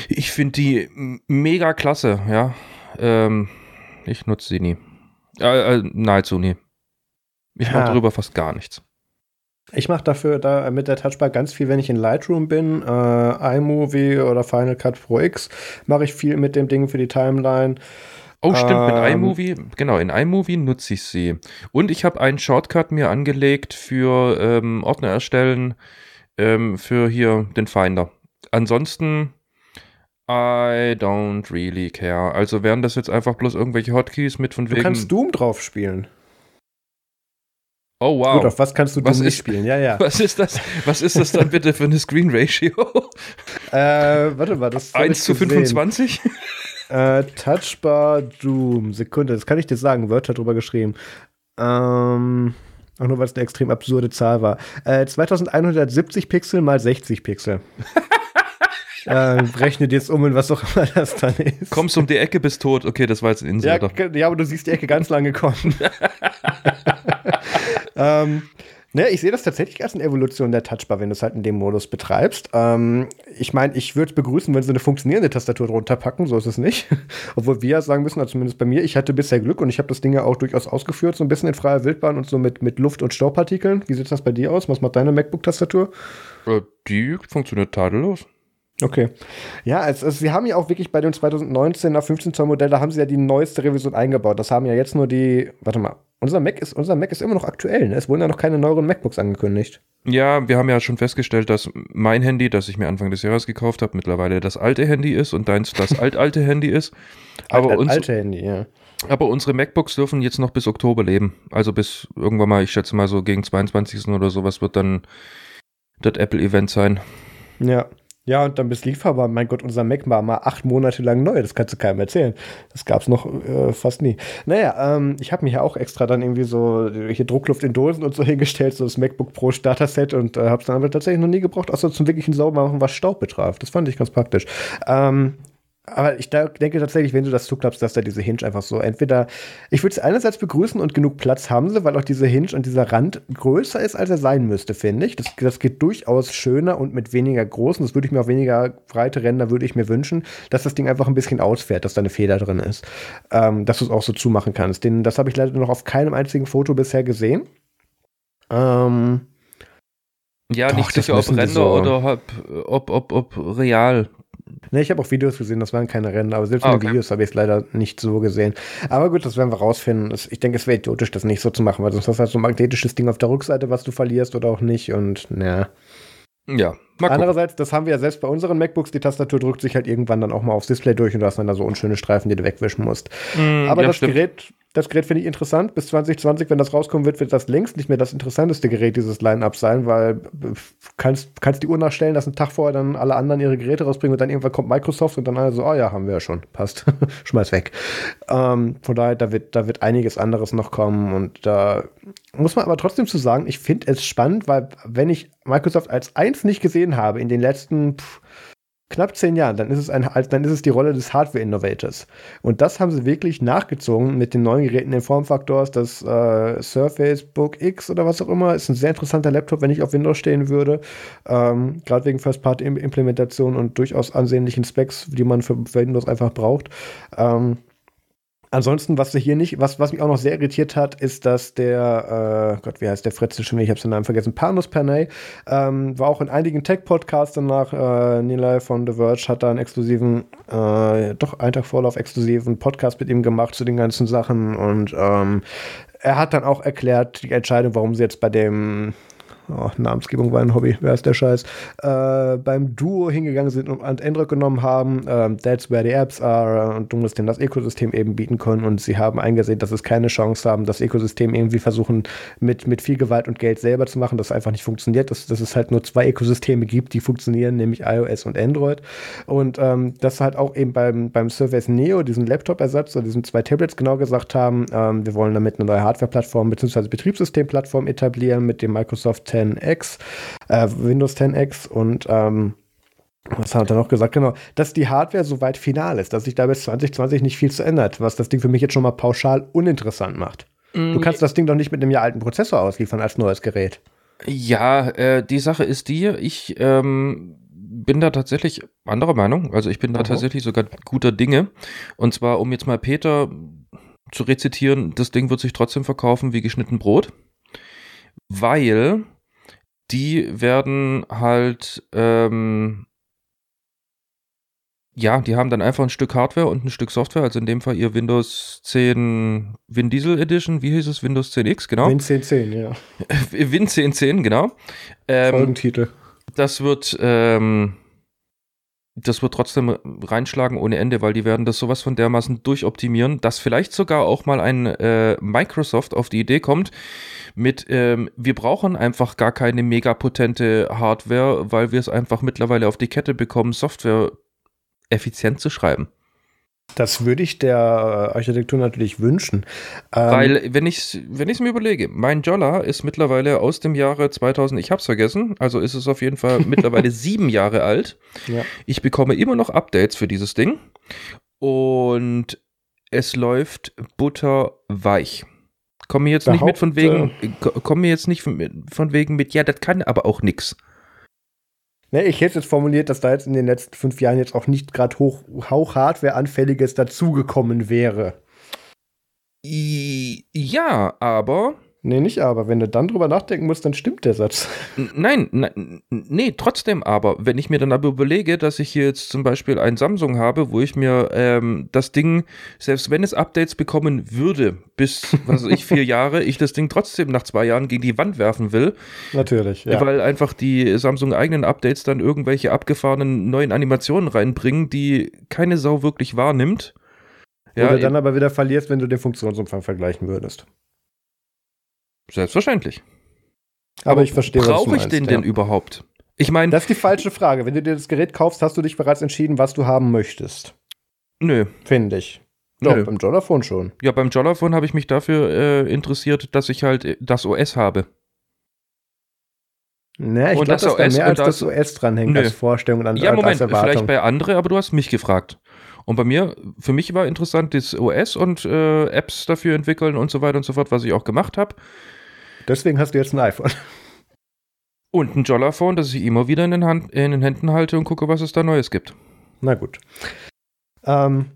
Ich finde die mega klasse, ja. Ähm, ich nutze sie nie. Äh, äh, nahezu nie. Ich ja. mache darüber fast gar nichts. Ich mache dafür da mit der Touchbar ganz viel, wenn ich in Lightroom bin, äh, iMovie oder Final Cut Pro X, mache ich viel mit dem Ding für die Timeline. Oh, stimmt, ähm, mit iMovie, genau, in iMovie nutze ich sie. Und ich habe einen Shortcut mir angelegt für ähm, Ordner erstellen, ähm, für hier den Finder. Ansonsten, I don't really care. Also wären das jetzt einfach bloß irgendwelche Hotkeys mit von wegen. Du kannst Doom drauf spielen. Oh wow. Gut, auf was kannst du was ist, spielen? Ja, ja. *laughs* Was ist das? Was ist das dann *laughs* bitte für eine Screen Ratio? äh, warte mal, das 1 zu 25? äh, Touchbar Doom. Sekunde, das kann ich dir sagen. Wörter drüber geschrieben. Ähm, auch nur, weil es eine extrem absurde Zahl war. Äh, 2170 Pixel mal 60 Pixel. *laughs* äh, rechne dir jetzt um, in was auch immer das dann ist. Kommst um die Ecke, bist tot. Okay, das war jetzt ein Insider. Ja, ja aber du siehst die Ecke ganz lange kommen. Ähm, ne, ich sehe das tatsächlich als eine Evolution der Touchbar, wenn du es halt in dem Modus betreibst. Ähm, ich meine, ich würde es begrüßen, wenn sie eine funktionierende Tastatur drunter packen, so ist es nicht. *laughs* Obwohl wir ja sagen müssen, also zumindest bei mir, ich hatte bisher Glück und ich habe das Ding ja auch durchaus ausgeführt, so ein bisschen in freier Wildbahn und so mit, mit Luft- und Staubpartikeln. Wie sieht das bei dir aus? Was macht deine MacBook-Tastatur? Äh, die funktioniert tadellos. Okay. Ja, es, es, wir haben ja auch wirklich bei dem 2019er 15 Zoll Modell, da haben sie ja die neueste Revision eingebaut. Das haben ja jetzt nur die, warte mal, unser Mac ist, unser Mac ist immer noch aktuell. Ne? Es wurden ja noch keine neueren MacBooks angekündigt. Ja, wir haben ja schon festgestellt, dass mein Handy, das ich mir Anfang des Jahres gekauft habe, mittlerweile das alte Handy ist und deins das alt-alte Handy ist. *laughs* Aber alt, uns, alte Handy, ja. Aber unsere MacBooks dürfen jetzt noch bis Oktober leben. Also bis irgendwann mal, ich schätze mal so gegen 22. oder sowas wird dann das Apple-Event sein. Ja. Ja, und dann bis lieferbar. Mein Gott, unser Mac war mal acht Monate lang neu. Das kannst du keinem erzählen. Das gab es noch äh, fast nie. Naja, ähm, ich habe mir ja auch extra dann irgendwie so hier Druckluft in Dosen und so *laughs* hingestellt, so das MacBook Pro Starter Set und äh, habe es dann aber tatsächlich noch nie gebraucht, außer zum wirklichen Saubermachen, was Staub betraf. Das fand ich ganz praktisch. Ähm, aber ich denke tatsächlich, wenn du das zuklappst, dass da diese Hinge einfach so entweder, ich würde es einerseits begrüßen und genug Platz haben sie, weil auch diese Hinge und dieser Rand größer ist, als er sein müsste, finde ich. Das, das geht durchaus schöner und mit weniger großen, das würde ich mir auch weniger breite Ränder würde ich mir wünschen, dass das Ding einfach ein bisschen ausfährt, dass da eine Feder drin ist. Ähm, dass du es auch so zumachen kannst. Den, das habe ich leider noch auf keinem einzigen Foto bisher gesehen. Ähm, ja, Doch, nicht sicher, ob Ränder so oder ob, ob, ob real. Ne, ich habe auch Videos gesehen, das waren keine Rennen, aber selbst ah, in den Videos habe ich es leider nicht so gesehen. Aber gut, das werden wir rausfinden. Ich denke, es wäre idiotisch, das nicht so zu machen, weil sonst hast du halt so ein magnetisches Ding auf der Rückseite, was du verlierst oder auch nicht und naja. Ja, Andererseits, das haben wir ja selbst bei unseren MacBooks, die Tastatur drückt sich halt irgendwann dann auch mal aufs Display durch und du hast dann da so unschöne Streifen, die du wegwischen musst. Mm, Aber ja, das stimmt. Gerät das Gerät finde ich interessant. Bis 2020, wenn das rauskommen wird, wird das längst nicht mehr das interessanteste Gerät dieses Line-Up sein, weil du kannst, kannst die Uhr nachstellen, dass einen Tag vorher dann alle anderen ihre Geräte rausbringen und dann irgendwann kommt Microsoft und dann alle so, oh ja, haben wir ja schon, passt, *laughs* schmeiß weg. Ähm, von daher, da wird, da wird einiges anderes noch kommen und da muss man aber trotzdem zu sagen, ich finde es spannend, weil wenn ich Microsoft als eins nicht gesehen habe in den letzten pff, knapp zehn Jahren, dann ist es, ein, dann ist es die Rolle des Hardware-Innovators. Und das haben sie wirklich nachgezogen mit den neuen Geräten in Formfaktors. Das äh, Surface Book X oder was auch immer ist ein sehr interessanter Laptop, wenn ich auf Windows stehen würde. Ähm, Gerade wegen First-Party-Implementation und durchaus ansehnlichen Specs, die man für Windows einfach braucht. Ähm, Ansonsten, was wir hier nicht, was, was mich auch noch sehr irritiert hat, ist, dass der, äh, Gott, wie heißt der Fritz schon, ich habe seinen Namen vergessen, Panos Pernay, ähm, war auch in einigen Tech-Podcasts danach, äh, Nilay von The Verge hat da einen exklusiven, äh, doch einen Tag Vorlauf exklusiven Podcast mit ihm gemacht zu den ganzen Sachen und ähm, er hat dann auch erklärt, die Entscheidung, warum sie jetzt bei dem oh, Namensgebung war ein Hobby, wer ist der Scheiß, äh, beim Duo hingegangen sind und Android genommen haben, ähm, that's where the apps are und du musst denen das Ökosystem eben bieten können. Und sie haben eingesehen, dass es keine Chance haben, das Ökosystem irgendwie versuchen mit, mit viel Gewalt und Geld selber zu machen, das einfach nicht funktioniert, dass, dass es halt nur zwei Ökosysteme gibt, die funktionieren, nämlich iOS und Android. Und ähm, das halt auch eben beim, beim Surface Neo, diesen Laptop-Ersatz oder diesen zwei Tablets genau gesagt haben, ähm, wir wollen damit eine neue Hardware-Plattform bzw. Betriebssystem-Plattform etablieren mit dem Microsoft 10 10X, äh, Windows 10X und ähm, was hat er noch gesagt? Genau, dass die Hardware soweit final ist, dass sich da bis 2020 nicht viel zu ändert, was das Ding für mich jetzt schon mal pauschal uninteressant macht. Mm. Du kannst das Ding doch nicht mit einem Jahr alten Prozessor ausliefern als neues Gerät. Ja, äh, die Sache ist die, ich ähm, bin da tatsächlich anderer Meinung. Also ich bin da mhm. tatsächlich sogar guter Dinge. Und zwar, um jetzt mal Peter zu rezitieren, das Ding wird sich trotzdem verkaufen wie geschnitten Brot. Weil die werden halt, ähm, ja, die haben dann einfach ein Stück Hardware und ein Stück Software, also in dem Fall ihr Windows 10 Win Diesel Edition, wie hieß es? Windows 10X, genau. Win 1010, ja. *laughs* Win 1010, genau. Ähm, Folgentitel. Das wird, ähm, das wird trotzdem reinschlagen ohne Ende, weil die werden das sowas von dermaßen durchoptimieren, dass vielleicht sogar auch mal ein äh, Microsoft auf die Idee kommt, mit, ähm, wir brauchen einfach gar keine mega potente Hardware, weil wir es einfach mittlerweile auf die Kette bekommen, Software effizient zu schreiben. Das würde ich der Architektur natürlich wünschen. Ähm Weil, wenn ich es wenn mir überlege, mein Jolla ist mittlerweile aus dem Jahre 2000, ich habe es vergessen, also ist es auf jeden Fall *laughs* mittlerweile sieben Jahre alt. Ja. Ich bekomme immer noch Updates für dieses Ding und es läuft butterweich. Komm mir jetzt Behaupte, nicht mit von wegen, komm mir jetzt nicht von, von wegen mit, ja, das kann aber auch nix. Ne, ich hätte jetzt formuliert, dass da jetzt in den letzten fünf Jahren jetzt auch nicht gerade hoch, hoch Hardware-Anfälliges dazugekommen wäre. Ja, aber Nee, nicht aber. Wenn du dann drüber nachdenken musst, dann stimmt der Satz. Nein, nein, nee, trotzdem aber. Wenn ich mir dann aber überlege, dass ich hier jetzt zum Beispiel ein Samsung habe, wo ich mir ähm, das Ding, selbst wenn es Updates bekommen würde, bis, was weiß ich, vier *laughs* Jahre, ich das Ding trotzdem nach zwei Jahren gegen die Wand werfen will. Natürlich, ja. Weil einfach die Samsung eigenen Updates dann irgendwelche abgefahrenen neuen Animationen reinbringen, die keine Sau wirklich wahrnimmt. Ja, Oder dann aber wieder verlierst, wenn du den Funktionsumfang vergleichen würdest. Selbstverständlich. Aber, Aber ich verstehe, was du Brauche ich den ja. denn überhaupt? Ich meine. Das ist die falsche Frage. Wenn du dir das Gerät kaufst, hast du dich bereits entschieden, was du haben möchtest. Nö. Finde ich. Doch, Nö. beim Jollaphone schon. Ja, beim Jollaphone habe ich mich dafür äh, interessiert, dass ich halt das OS habe. Na, ich glaube, dass da mehr als das, das OS dranhängt als Vorstellung und an, ja, Moment, vielleicht bei andere, aber du hast mich gefragt. Und bei mir, für mich war interessant das OS und äh, Apps dafür entwickeln und so weiter und so fort, was ich auch gemacht habe. Deswegen hast du jetzt ein iPhone. Und ein Jollaphone, das ich immer wieder in den, Hand, in den Händen halte und gucke, was es da Neues gibt. Na gut. Ähm,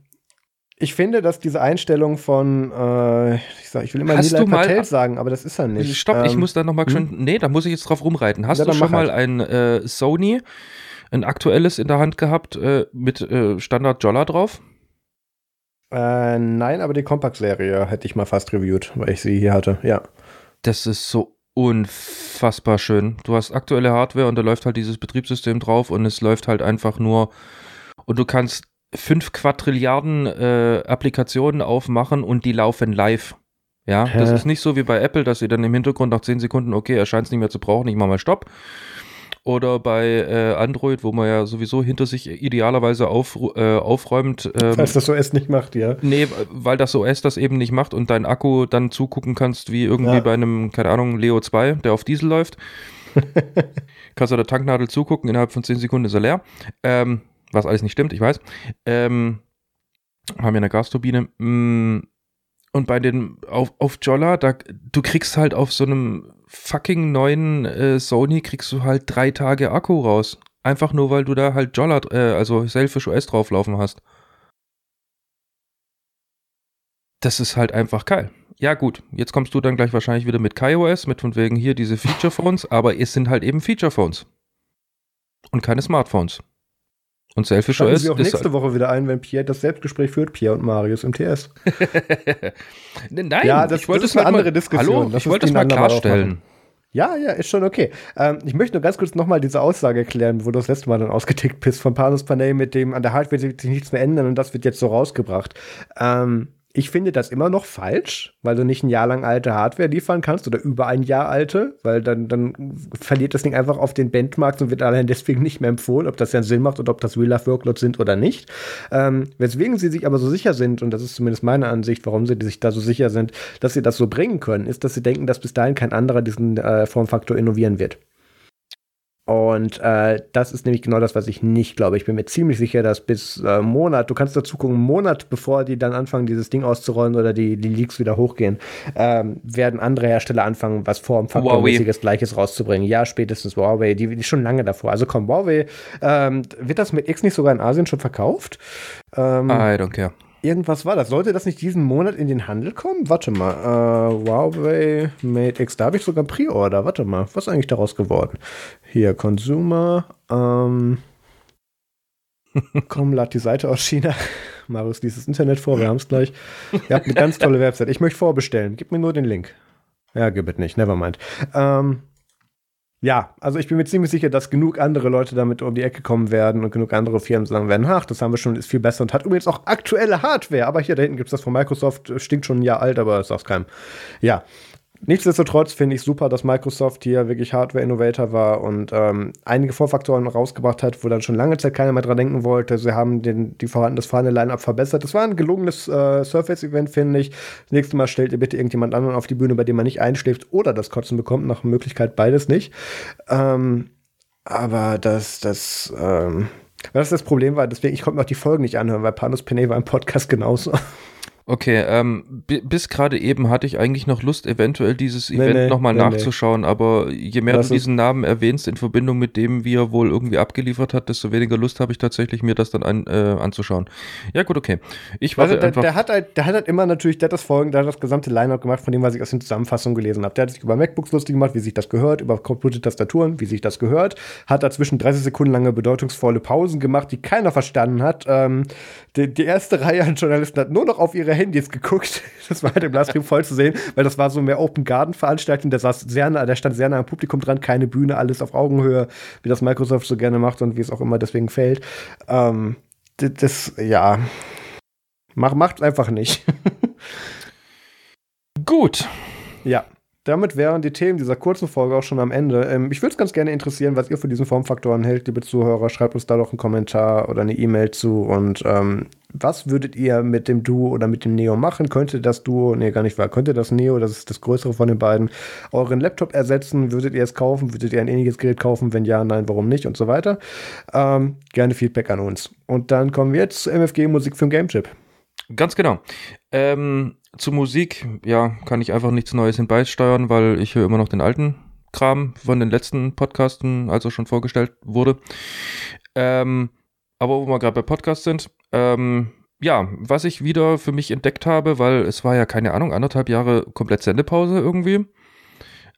ich finde, dass diese Einstellung von, äh, ich, sag, ich will immer Nilay Patel sagen, aber das ist er nicht. Stopp, ähm, ich muss da nochmal schön, hm? nee, da muss ich jetzt drauf rumreiten. Hast ja, du schon mal halt. ein äh, Sony, ein aktuelles in der Hand gehabt äh, mit äh, Standard Jolla drauf? Äh, nein, aber die Compact-Serie hätte ich mal fast reviewt, weil ich sie hier hatte, ja das ist so unfassbar schön. Du hast aktuelle Hardware und da läuft halt dieses Betriebssystem drauf und es läuft halt einfach nur und du kannst fünf Quadrilliarden äh, Applikationen aufmachen und die laufen live. Ja, Hä? das ist nicht so wie bei Apple, dass sie dann im Hintergrund nach zehn Sekunden, okay, er scheint es nicht mehr zu brauchen, ich mache mal Stopp. Oder bei äh, Android, wo man ja sowieso hinter sich idealerweise auf, äh, aufräumt. Ähm, weil das OS nicht macht, ja. Nee, weil das OS das eben nicht macht und dein Akku dann zugucken kannst, wie irgendwie ja. bei einem, keine Ahnung, Leo 2, der auf Diesel läuft. *laughs* kannst du der Tanknadel zugucken, innerhalb von zehn Sekunden ist er leer. Ähm, was alles nicht stimmt, ich weiß. Ähm, haben wir eine Gasturbine. Mm, und bei den auf, auf Jolla, da du kriegst halt auf so einem fucking neuen äh, Sony kriegst du halt drei Tage Akku raus. Einfach nur, weil du da halt Jolla, äh, also Selfish OS drauflaufen hast. Das ist halt einfach geil. Ja, gut, jetzt kommst du dann gleich wahrscheinlich wieder mit KaiOS, mit von wegen hier diese Feature Phones, aber es sind halt eben Feature Phones. Und keine Smartphones. Und Selfish OS. Sie auch nächste Woche wieder ein, wenn Pierre das Selbstgespräch führt, Pierre und Marius im TS. *laughs* Nein, ja, das, ich wollte das ist eine halt andere mal, Diskussion. Hallo, das ich wollte es mal klarstellen. Ja, ja, ist schon okay. Ähm, ich möchte nur ganz kurz nochmal diese Aussage erklären, wo du das letzte Mal dann ausgetickt bist von Panus Panay mit dem, an der Hardware wird sich nichts mehr ändern und das wird jetzt so rausgebracht. Ähm, ich finde das immer noch falsch, weil du nicht ein Jahr lang alte Hardware liefern kannst oder über ein Jahr alte, weil dann, dann verliert das Ding einfach auf den Benchmarks und wird allein deswegen nicht mehr empfohlen, ob das ja Sinn macht oder ob das Real-Life-Workloads sind oder nicht. Ähm, weswegen sie sich aber so sicher sind, und das ist zumindest meine Ansicht, warum sie sich da so sicher sind, dass sie das so bringen können, ist, dass sie denken, dass bis dahin kein anderer diesen äh, Formfaktor innovieren wird. Und äh, das ist nämlich genau das, was ich nicht glaube. Ich bin mir ziemlich sicher, dass bis äh, Monat, du kannst dazu gucken, Monat bevor die dann anfangen, dieses Ding auszurollen oder die, die Leaks wieder hochgehen, ähm, werden andere Hersteller anfangen, was formfaktormäßiges Gleiches rauszubringen. Ja, spätestens Huawei, die, die schon lange davor. Also komm, Huawei, ähm, wird das mit X nicht sogar in Asien schon verkauft? Ähm, I don't care irgendwas war das. Sollte das nicht diesen Monat in den Handel kommen? Warte mal. Äh, Huawei Mate X, da habe ich sogar Pre-Order. Warte mal, was ist eigentlich daraus geworden? Hier, Consumer. Ähm, *laughs* komm, lad die Seite aus China. *laughs* Marius liest das Internet vor, wir haben es gleich. Ihr habt eine ganz tolle Website. Ich möchte vorbestellen. Gib mir nur den Link. Ja, gib es nicht, nevermind. Ähm, ja, also ich bin mir ziemlich sicher, dass genug andere Leute damit um die Ecke kommen werden und genug andere Firmen sagen werden, ach, das haben wir schon, ist viel besser und hat übrigens auch aktuelle Hardware. Aber hier da hinten gibt es das von Microsoft, stinkt schon ein Jahr alt, aber sag's keinem. Ja, Nichtsdestotrotz finde ich super, dass Microsoft hier wirklich Hardware-Innovator war und ähm, einige Vorfaktoren rausgebracht hat, wo dann schon lange Zeit keiner mehr dran denken wollte. Sie haben den, die vorhanden, das vorhandene Line-Up verbessert. Das war ein gelungenes äh, Surface-Event, finde ich. Das nächste Mal stellt ihr bitte irgendjemand anderen auf die Bühne, bei dem man nicht einschläft oder das Kotzen bekommt. Nach Möglichkeit beides nicht. Ähm, aber das, das, ähm, das das Problem war, deswegen, ich konnte mir auch die Folgen nicht anhören, weil Panos Pene war im Podcast genauso. Okay, ähm, bis gerade eben hatte ich eigentlich noch Lust, eventuell dieses Event nee, nee, nochmal nee, nachzuschauen, nee. aber je mehr das du diesen Namen erwähnst in Verbindung mit dem, wie er wohl irgendwie abgeliefert hat, desto weniger Lust habe ich tatsächlich, mir das dann an, äh, anzuschauen. Ja, gut, okay. Ich warte also, der, einfach. Der hat, halt, der hat halt immer natürlich, der hat das Folgen, der hat das gesamte Line-Up gemacht, von dem, was ich aus den Zusammenfassungen gelesen habe. Der hat sich über MacBooks lustig gemacht, wie sich das gehört, über Computer-Tastaturen, wie sich das gehört, hat dazwischen 30 Sekunden lange bedeutungsvolle Pausen gemacht, die keiner verstanden hat. Ähm, die, die erste Reihe an Journalisten hat nur noch auf ihre Handys geguckt *laughs* das war halt im Livestream voll zu sehen, weil das war so mehr Open Garden Veranstaltung. Der saß sehr nah, der stand sehr nah am Publikum dran, keine Bühne, alles auf Augenhöhe, wie das Microsoft so gerne macht und wie es auch immer deswegen fällt. Ähm, das, ja, Mach, macht einfach nicht. *laughs* Gut. Ja damit wären die Themen dieser kurzen Folge auch schon am Ende. Ähm, ich würde es ganz gerne interessieren, was ihr von diesen Formfaktoren hält, liebe Zuhörer. Schreibt uns da doch einen Kommentar oder eine E-Mail zu. Und ähm, was würdet ihr mit dem Duo oder mit dem Neo machen? Könnte das Duo, nee, gar nicht wahr, könnte das Neo, das ist das größere von den beiden, euren Laptop ersetzen? Würdet ihr es kaufen? Würdet ihr ein ähnliches Gerät kaufen? Wenn ja, nein, warum nicht? Und so weiter. Ähm, gerne Feedback an uns. Und dann kommen wir jetzt zu MFG Musik für den Gamechip. Ganz genau. Ähm, zu Musik, ja, kann ich einfach nichts Neues hinbeisteuern, weil ich höre immer noch den alten Kram von den letzten Podcasten, als er schon vorgestellt wurde. Ähm, aber wo wir gerade bei Podcasts sind, ähm, ja, was ich wieder für mich entdeckt habe, weil es war ja keine Ahnung, anderthalb Jahre komplett Sendepause irgendwie.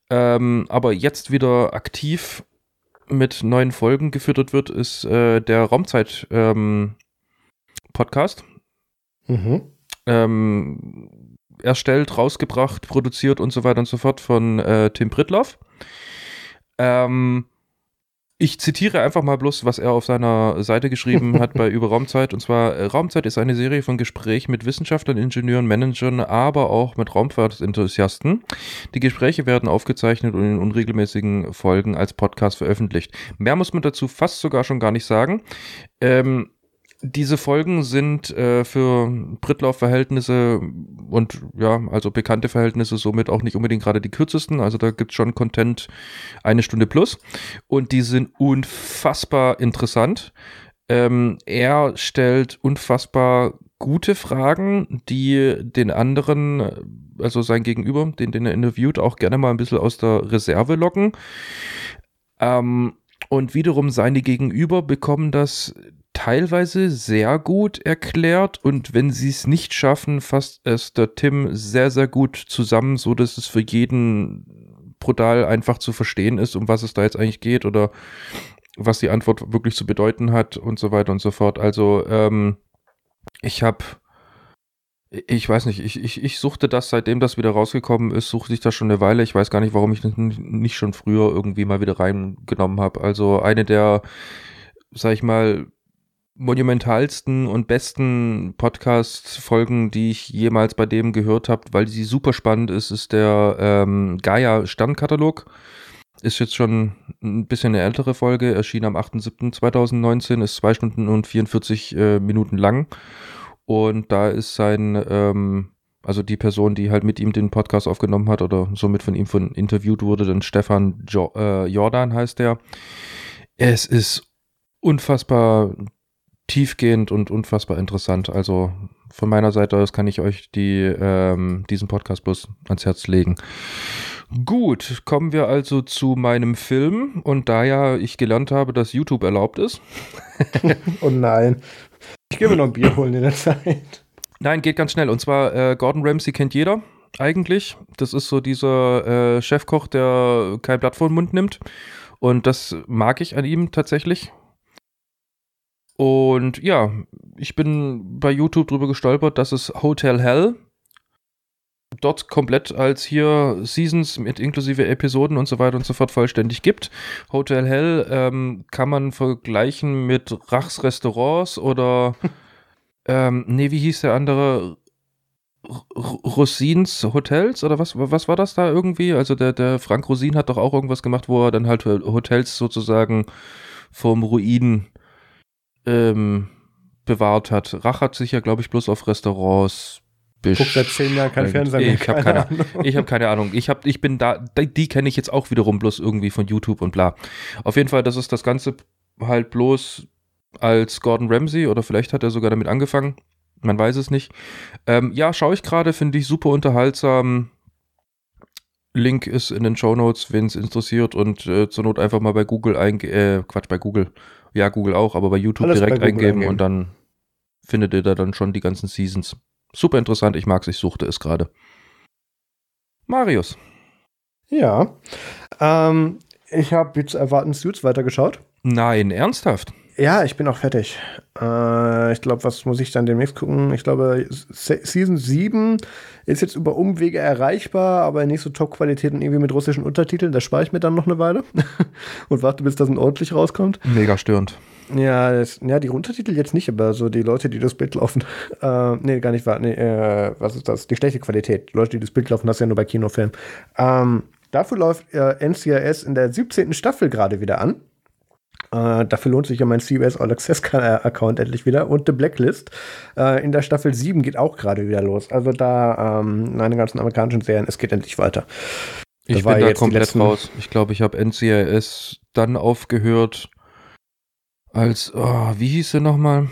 Ähm, aber jetzt wieder aktiv mit neuen Folgen gefüttert wird, ist äh, der Raumzeit ähm, Podcast. Mhm. Ähm, erstellt, rausgebracht, produziert und so weiter und so fort von äh, Tim Pritloff. Ähm, ich zitiere einfach mal bloß, was er auf seiner Seite geschrieben hat bei *laughs* Über Raumzeit. Und zwar, äh, Raumzeit ist eine Serie von Gesprächen mit Wissenschaftlern, Ingenieuren, Managern, aber auch mit Raumfahrtenthusiasten. Die Gespräche werden aufgezeichnet und in unregelmäßigen Folgen als Podcast veröffentlicht. Mehr muss man dazu fast sogar schon gar nicht sagen. Ähm, diese Folgen sind äh, für Britlauf-Verhältnisse und ja, also bekannte Verhältnisse somit auch nicht unbedingt gerade die kürzesten. Also da gibt es schon Content eine Stunde plus und die sind unfassbar interessant. Ähm, er stellt unfassbar gute Fragen, die den anderen, also sein Gegenüber, den, den er interviewt, auch gerne mal ein bisschen aus der Reserve locken. Ähm, und wiederum seine Gegenüber bekommen das teilweise sehr gut erklärt und wenn sie es nicht schaffen, fasst es der Tim sehr, sehr gut zusammen, so dass es für jeden brutal einfach zu verstehen ist, um was es da jetzt eigentlich geht oder was die Antwort wirklich zu bedeuten hat und so weiter und so fort. Also ähm, ich habe ich weiß nicht, ich, ich, ich suchte das, seitdem das wieder rausgekommen ist, suchte ich das schon eine Weile. Ich weiß gar nicht, warum ich nicht schon früher irgendwie mal wieder reingenommen habe. Also eine der, sag ich mal, monumentalsten und besten Podcast-Folgen, die ich jemals bei dem gehört habe, weil sie super spannend ist, ist der ähm, Gaia Sternkatalog. Ist jetzt schon ein bisschen eine ältere Folge, erschien am 8.7.2019, ist zwei Stunden und 44 äh, Minuten lang. Und da ist sein, ähm, also die Person, die halt mit ihm den Podcast aufgenommen hat oder somit von ihm von interviewt wurde, dann Stefan jo äh, Jordan heißt der. Es ist unfassbar tiefgehend und unfassbar interessant. Also von meiner Seite aus kann ich euch die, ähm, diesen Podcast bloß ans Herz legen. Gut, kommen wir also zu meinem Film. Und da ja ich gelernt habe, dass YouTube erlaubt ist. *laughs* oh nein. Ich gehe mir noch ein Bier holen in der Zeit. Nein, geht ganz schnell. Und zwar, äh, Gordon Ramsay kennt jeder eigentlich. Das ist so dieser äh, Chefkoch, der kein Blatt vor den Mund nimmt. Und das mag ich an ihm tatsächlich. Und ja, ich bin bei YouTube drüber gestolpert, dass es Hotel Hell dort komplett als hier Seasons mit inklusive Episoden und so weiter und so fort vollständig gibt. Hotel Hell ähm, kann man vergleichen mit Rachs Restaurants oder *laughs* ähm, nee, wie hieß der andere? Rosins Hotels oder was, was war das da irgendwie? Also der, der Frank Rosin hat doch auch irgendwas gemacht, wo er dann halt Hotels sozusagen vom Ruin ähm, bewahrt hat. Rach hat sich ja, glaube ich, bloß auf Restaurants Guck seit zehn Jahren kein Fernsehen mehr. Ich habe keine, Ahnung. ich hab keine Ahnung. Ich, hab, ich bin da, die, kenne ich jetzt auch wiederum bloß irgendwie von YouTube und bla. Auf jeden Fall, das ist das Ganze halt bloß als Gordon Ramsay oder vielleicht hat er sogar damit angefangen. Man weiß es nicht. Ähm, ja, schaue ich gerade, finde ich super unterhaltsam. Link ist in den Show Notes, wenn es interessiert und äh, zur Not einfach mal bei Google eingeben, äh, Quatsch, bei Google ja, Google auch, aber bei YouTube Alles direkt bei eingeben, eingeben und dann findet ihr da dann schon die ganzen Seasons. Super interessant, ich mag's, ich suchte es gerade. Marius. Ja. Ähm, ich habe jetzt erwarten Suits weitergeschaut. Nein, ernsthaft? Ja, ich bin auch fertig. Äh, ich glaube, was muss ich dann demnächst gucken? Ich glaube, Season 7 ist jetzt über Umwege erreichbar, aber nicht so Top-Qualität und irgendwie mit russischen Untertiteln. Da spare ich mir dann noch eine Weile *laughs* und warte, bis das ordentlich rauskommt. Mega störend. Ja, das, ja, die Untertitel jetzt nicht, aber so die Leute, die das Bild laufen. *laughs* Äh, nee, gar nicht wahr. Nee, äh, was ist das? Die schlechte Qualität. Die Leute, die das Bild laufen, das ist ja nur bei Kinofilmen. Ähm, dafür läuft äh, NCIS in der 17. Staffel gerade wieder an. Äh, dafür lohnt sich ja mein CBS All Access Account endlich wieder. Und The Blacklist äh, in der Staffel 7 geht auch gerade wieder los. Also da ähm, meine ganzen amerikanischen Serien, es geht endlich weiter. Das ich bin da komplett raus. Ich glaube, ich habe NCIS dann aufgehört als, oh, wie hieß sie nochmal?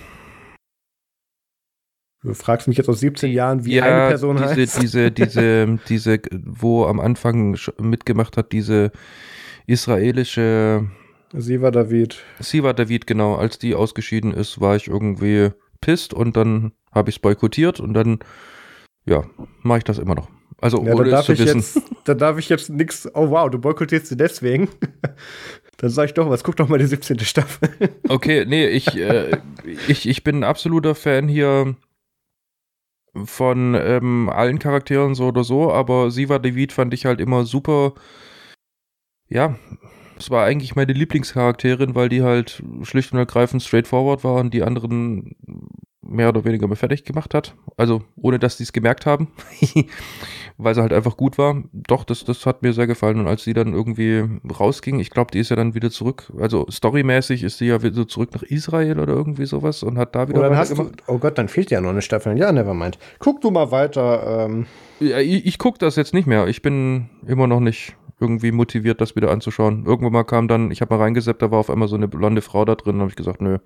Du fragst mich jetzt aus 17 Jahren, wie ja, eine Person diese, heißt. Diese, diese, *laughs* diese, wo am Anfang mitgemacht hat, diese israelische Siva David. Siva David, genau. Als die ausgeschieden ist, war ich irgendwie pisst und dann habe ich es boykottiert und dann, ja, mache ich das immer noch. Also, ja, ohne es zu wissen. Jetzt, da darf ich jetzt nichts. Oh, wow, du boykottierst sie deswegen. *laughs* dann sage ich doch was, guck doch mal die 17. Staffel. *laughs* okay, nee, ich, äh, ich, ich bin ein absoluter Fan hier von ähm, allen Charakteren so oder so, aber Siva David fand ich halt immer super. Ja, es war eigentlich meine Lieblingscharakterin, weil die halt schlicht und ergreifend straightforward war und die anderen mehr oder weniger mal fertig gemacht hat. Also ohne dass die es gemerkt haben, *laughs* weil sie halt einfach gut war. Doch, das, das hat mir sehr gefallen. Und als sie dann irgendwie rausging, ich glaube, die ist ja dann wieder zurück. Also storymäßig ist sie ja wieder zurück nach Israel oder irgendwie sowas und hat da wieder oh, hast du, Oh Gott, dann fehlt ja noch eine Staffel. Ja, nevermind. Guck du mal weiter. Ähm. Ja, ich, ich gucke das jetzt nicht mehr. Ich bin immer noch nicht irgendwie motiviert, das wieder anzuschauen. Irgendwann mal kam dann, ich habe mal reingeseppt, da war auf einmal so eine blonde Frau da drin, habe ich gesagt, nö.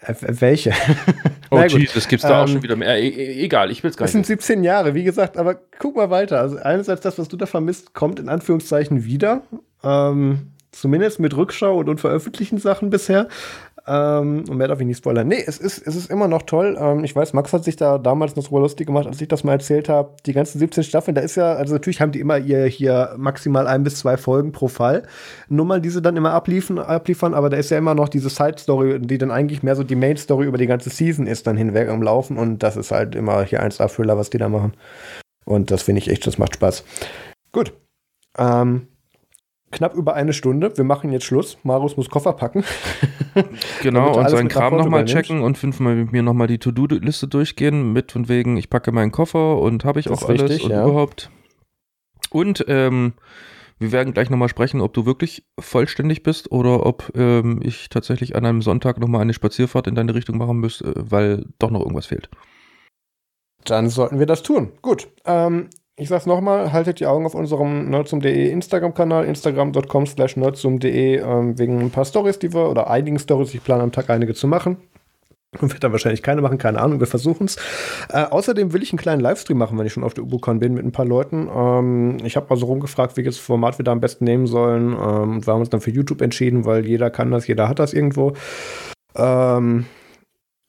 Äh, welche? *laughs* oh Jesus, gibt's da ähm, auch schon wieder mehr. E egal, ich will's gar nicht. Das sind 17 Jahre, wie gesagt, aber guck mal weiter. Also einerseits das, was du da vermisst, kommt in Anführungszeichen wieder. Ähm, zumindest mit Rückschau und unveröffentlichten Sachen bisher. Ähm, und mehr darf ich nicht spoilern. Nee, es ist, es ist immer noch toll. Ähm, ich weiß, Max hat sich da damals noch so lustig gemacht, als ich das mal erzählt habe. Die ganzen 17 Staffeln, da ist ja, also natürlich haben die immer ihr hier maximal ein bis zwei Folgen pro Fall. Nummern, die sie dann immer abliefern, abliefern aber da ist ja immer noch diese Side-Story, die dann eigentlich mehr so die Main-Story über die ganze Season ist, dann hinweg am Laufen. Und das ist halt immer hier 1A-Thriller, was die da machen. Und das finde ich echt, das macht Spaß. Gut. Ähm, knapp über eine Stunde. Wir machen jetzt Schluss. Marius muss Koffer packen. *laughs* genau, und seinen Kram nochmal checken und fünfmal mit mir nochmal die To-Do-Liste durchgehen. Mit von wegen, ich packe meinen Koffer und habe ich das auch alles richtig, und ja. überhaupt. Und ähm, wir werden gleich nochmal sprechen, ob du wirklich vollständig bist oder ob ähm, ich tatsächlich an einem Sonntag nochmal eine Spazierfahrt in deine Richtung machen müsste, weil doch noch irgendwas fehlt. Dann sollten wir das tun. Gut. Ähm, ich sag's nochmal, haltet die Augen auf unserem nerdsum.de Instagram-Kanal, instagram.com slash nerdsum.de, ähm, wegen ein paar Stories, die wir, oder einigen Stories, ich plane am Tag einige zu machen. Und wird dann wahrscheinlich keine machen, keine Ahnung, wir versuchen es. Äh, außerdem will ich einen kleinen Livestream machen, wenn ich schon auf der UbuCon bin, mit ein paar Leuten. Ähm, ich habe mal so rumgefragt, welches Format wir da am besten nehmen sollen. Ähm, wir haben uns dann für YouTube entschieden, weil jeder kann das, jeder hat das irgendwo. Ähm,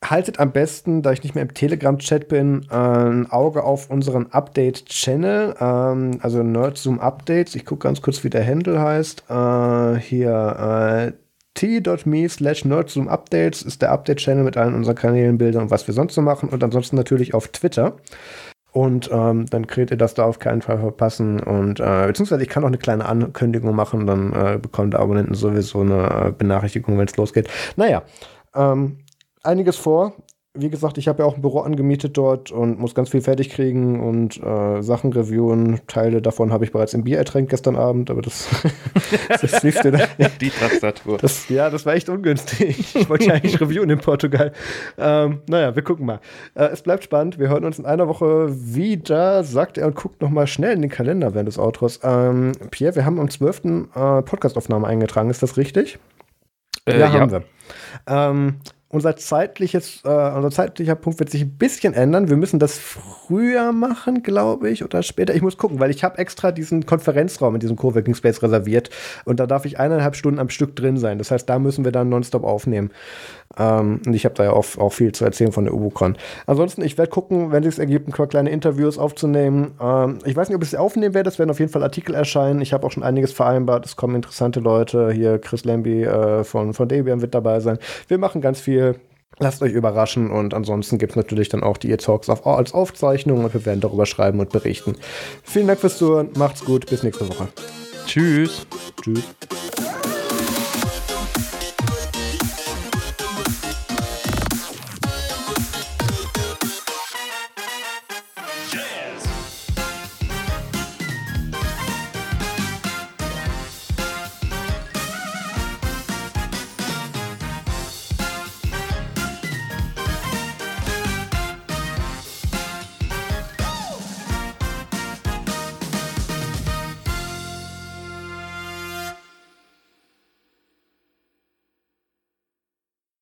haltet am besten, da ich nicht mehr im Telegram-Chat bin, ein Auge auf unseren Update-Channel, ähm, also Nerdzoom Updates. Ich gucke ganz kurz, wie der Handle heißt. Äh, hier, äh, t.me slash updates ist der Update-Channel mit allen unseren Kanälen, Bildern und was wir sonst so machen. Und ansonsten natürlich auf Twitter. Und ähm, dann könnt ihr das da auf keinen Fall verpassen. Und äh, beziehungsweise ich kann auch eine kleine Ankündigung machen, dann äh, bekommen der Abonnenten sowieso eine äh, Benachrichtigung, wenn es losgeht. Naja, ähm, einiges vor. Wie gesagt, ich habe ja auch ein Büro angemietet dort und muss ganz viel fertig kriegen und äh, Sachen reviewen. Teile davon habe ich bereits im Bier ertränkt gestern Abend, aber das, *laughs* das du da. *laughs* Die Tastatur. Das, ja, das war echt ungünstig. Ich wollte ja eigentlich reviewen in Portugal. Ähm, naja, wir gucken mal. Äh, es bleibt spannend. Wir hören uns in einer Woche wieder, sagt er und guckt nochmal schnell in den Kalender während des Outros. Ähm, Pierre, wir haben am 12. Äh, Podcastaufnahme eingetragen. Ist das richtig? Äh, ja, haben wir. Ähm, unser zeitliches, äh, unser zeitlicher Punkt wird sich ein bisschen ändern. Wir müssen das früher machen, glaube ich, oder später. Ich muss gucken, weil ich habe extra diesen Konferenzraum in diesem Coworking Space reserviert und da darf ich eineinhalb Stunden am Stück drin sein. Das heißt, da müssen wir dann nonstop aufnehmen. Ähm, und ich habe da ja auch, auch, viel zu erzählen von der UbuCon. Ansonsten, ich werde gucken, wenn es sich ergibt, ein paar kleine Interviews aufzunehmen. Ähm, ich weiß nicht, ob ich sie aufnehmen werde. Es werden auf jeden Fall Artikel erscheinen. Ich habe auch schon einiges vereinbart. Es kommen interessante Leute. Hier Chris Lamby äh, von, von Debian wird dabei sein. Wir machen ganz viel. Lasst euch überraschen und ansonsten gibt es natürlich dann auch die E-Talks auf, als Aufzeichnung und wir werden darüber schreiben und berichten. Vielen Dank fürs Zuhören, macht's gut, bis nächste Woche. Tschüss. Tschüss.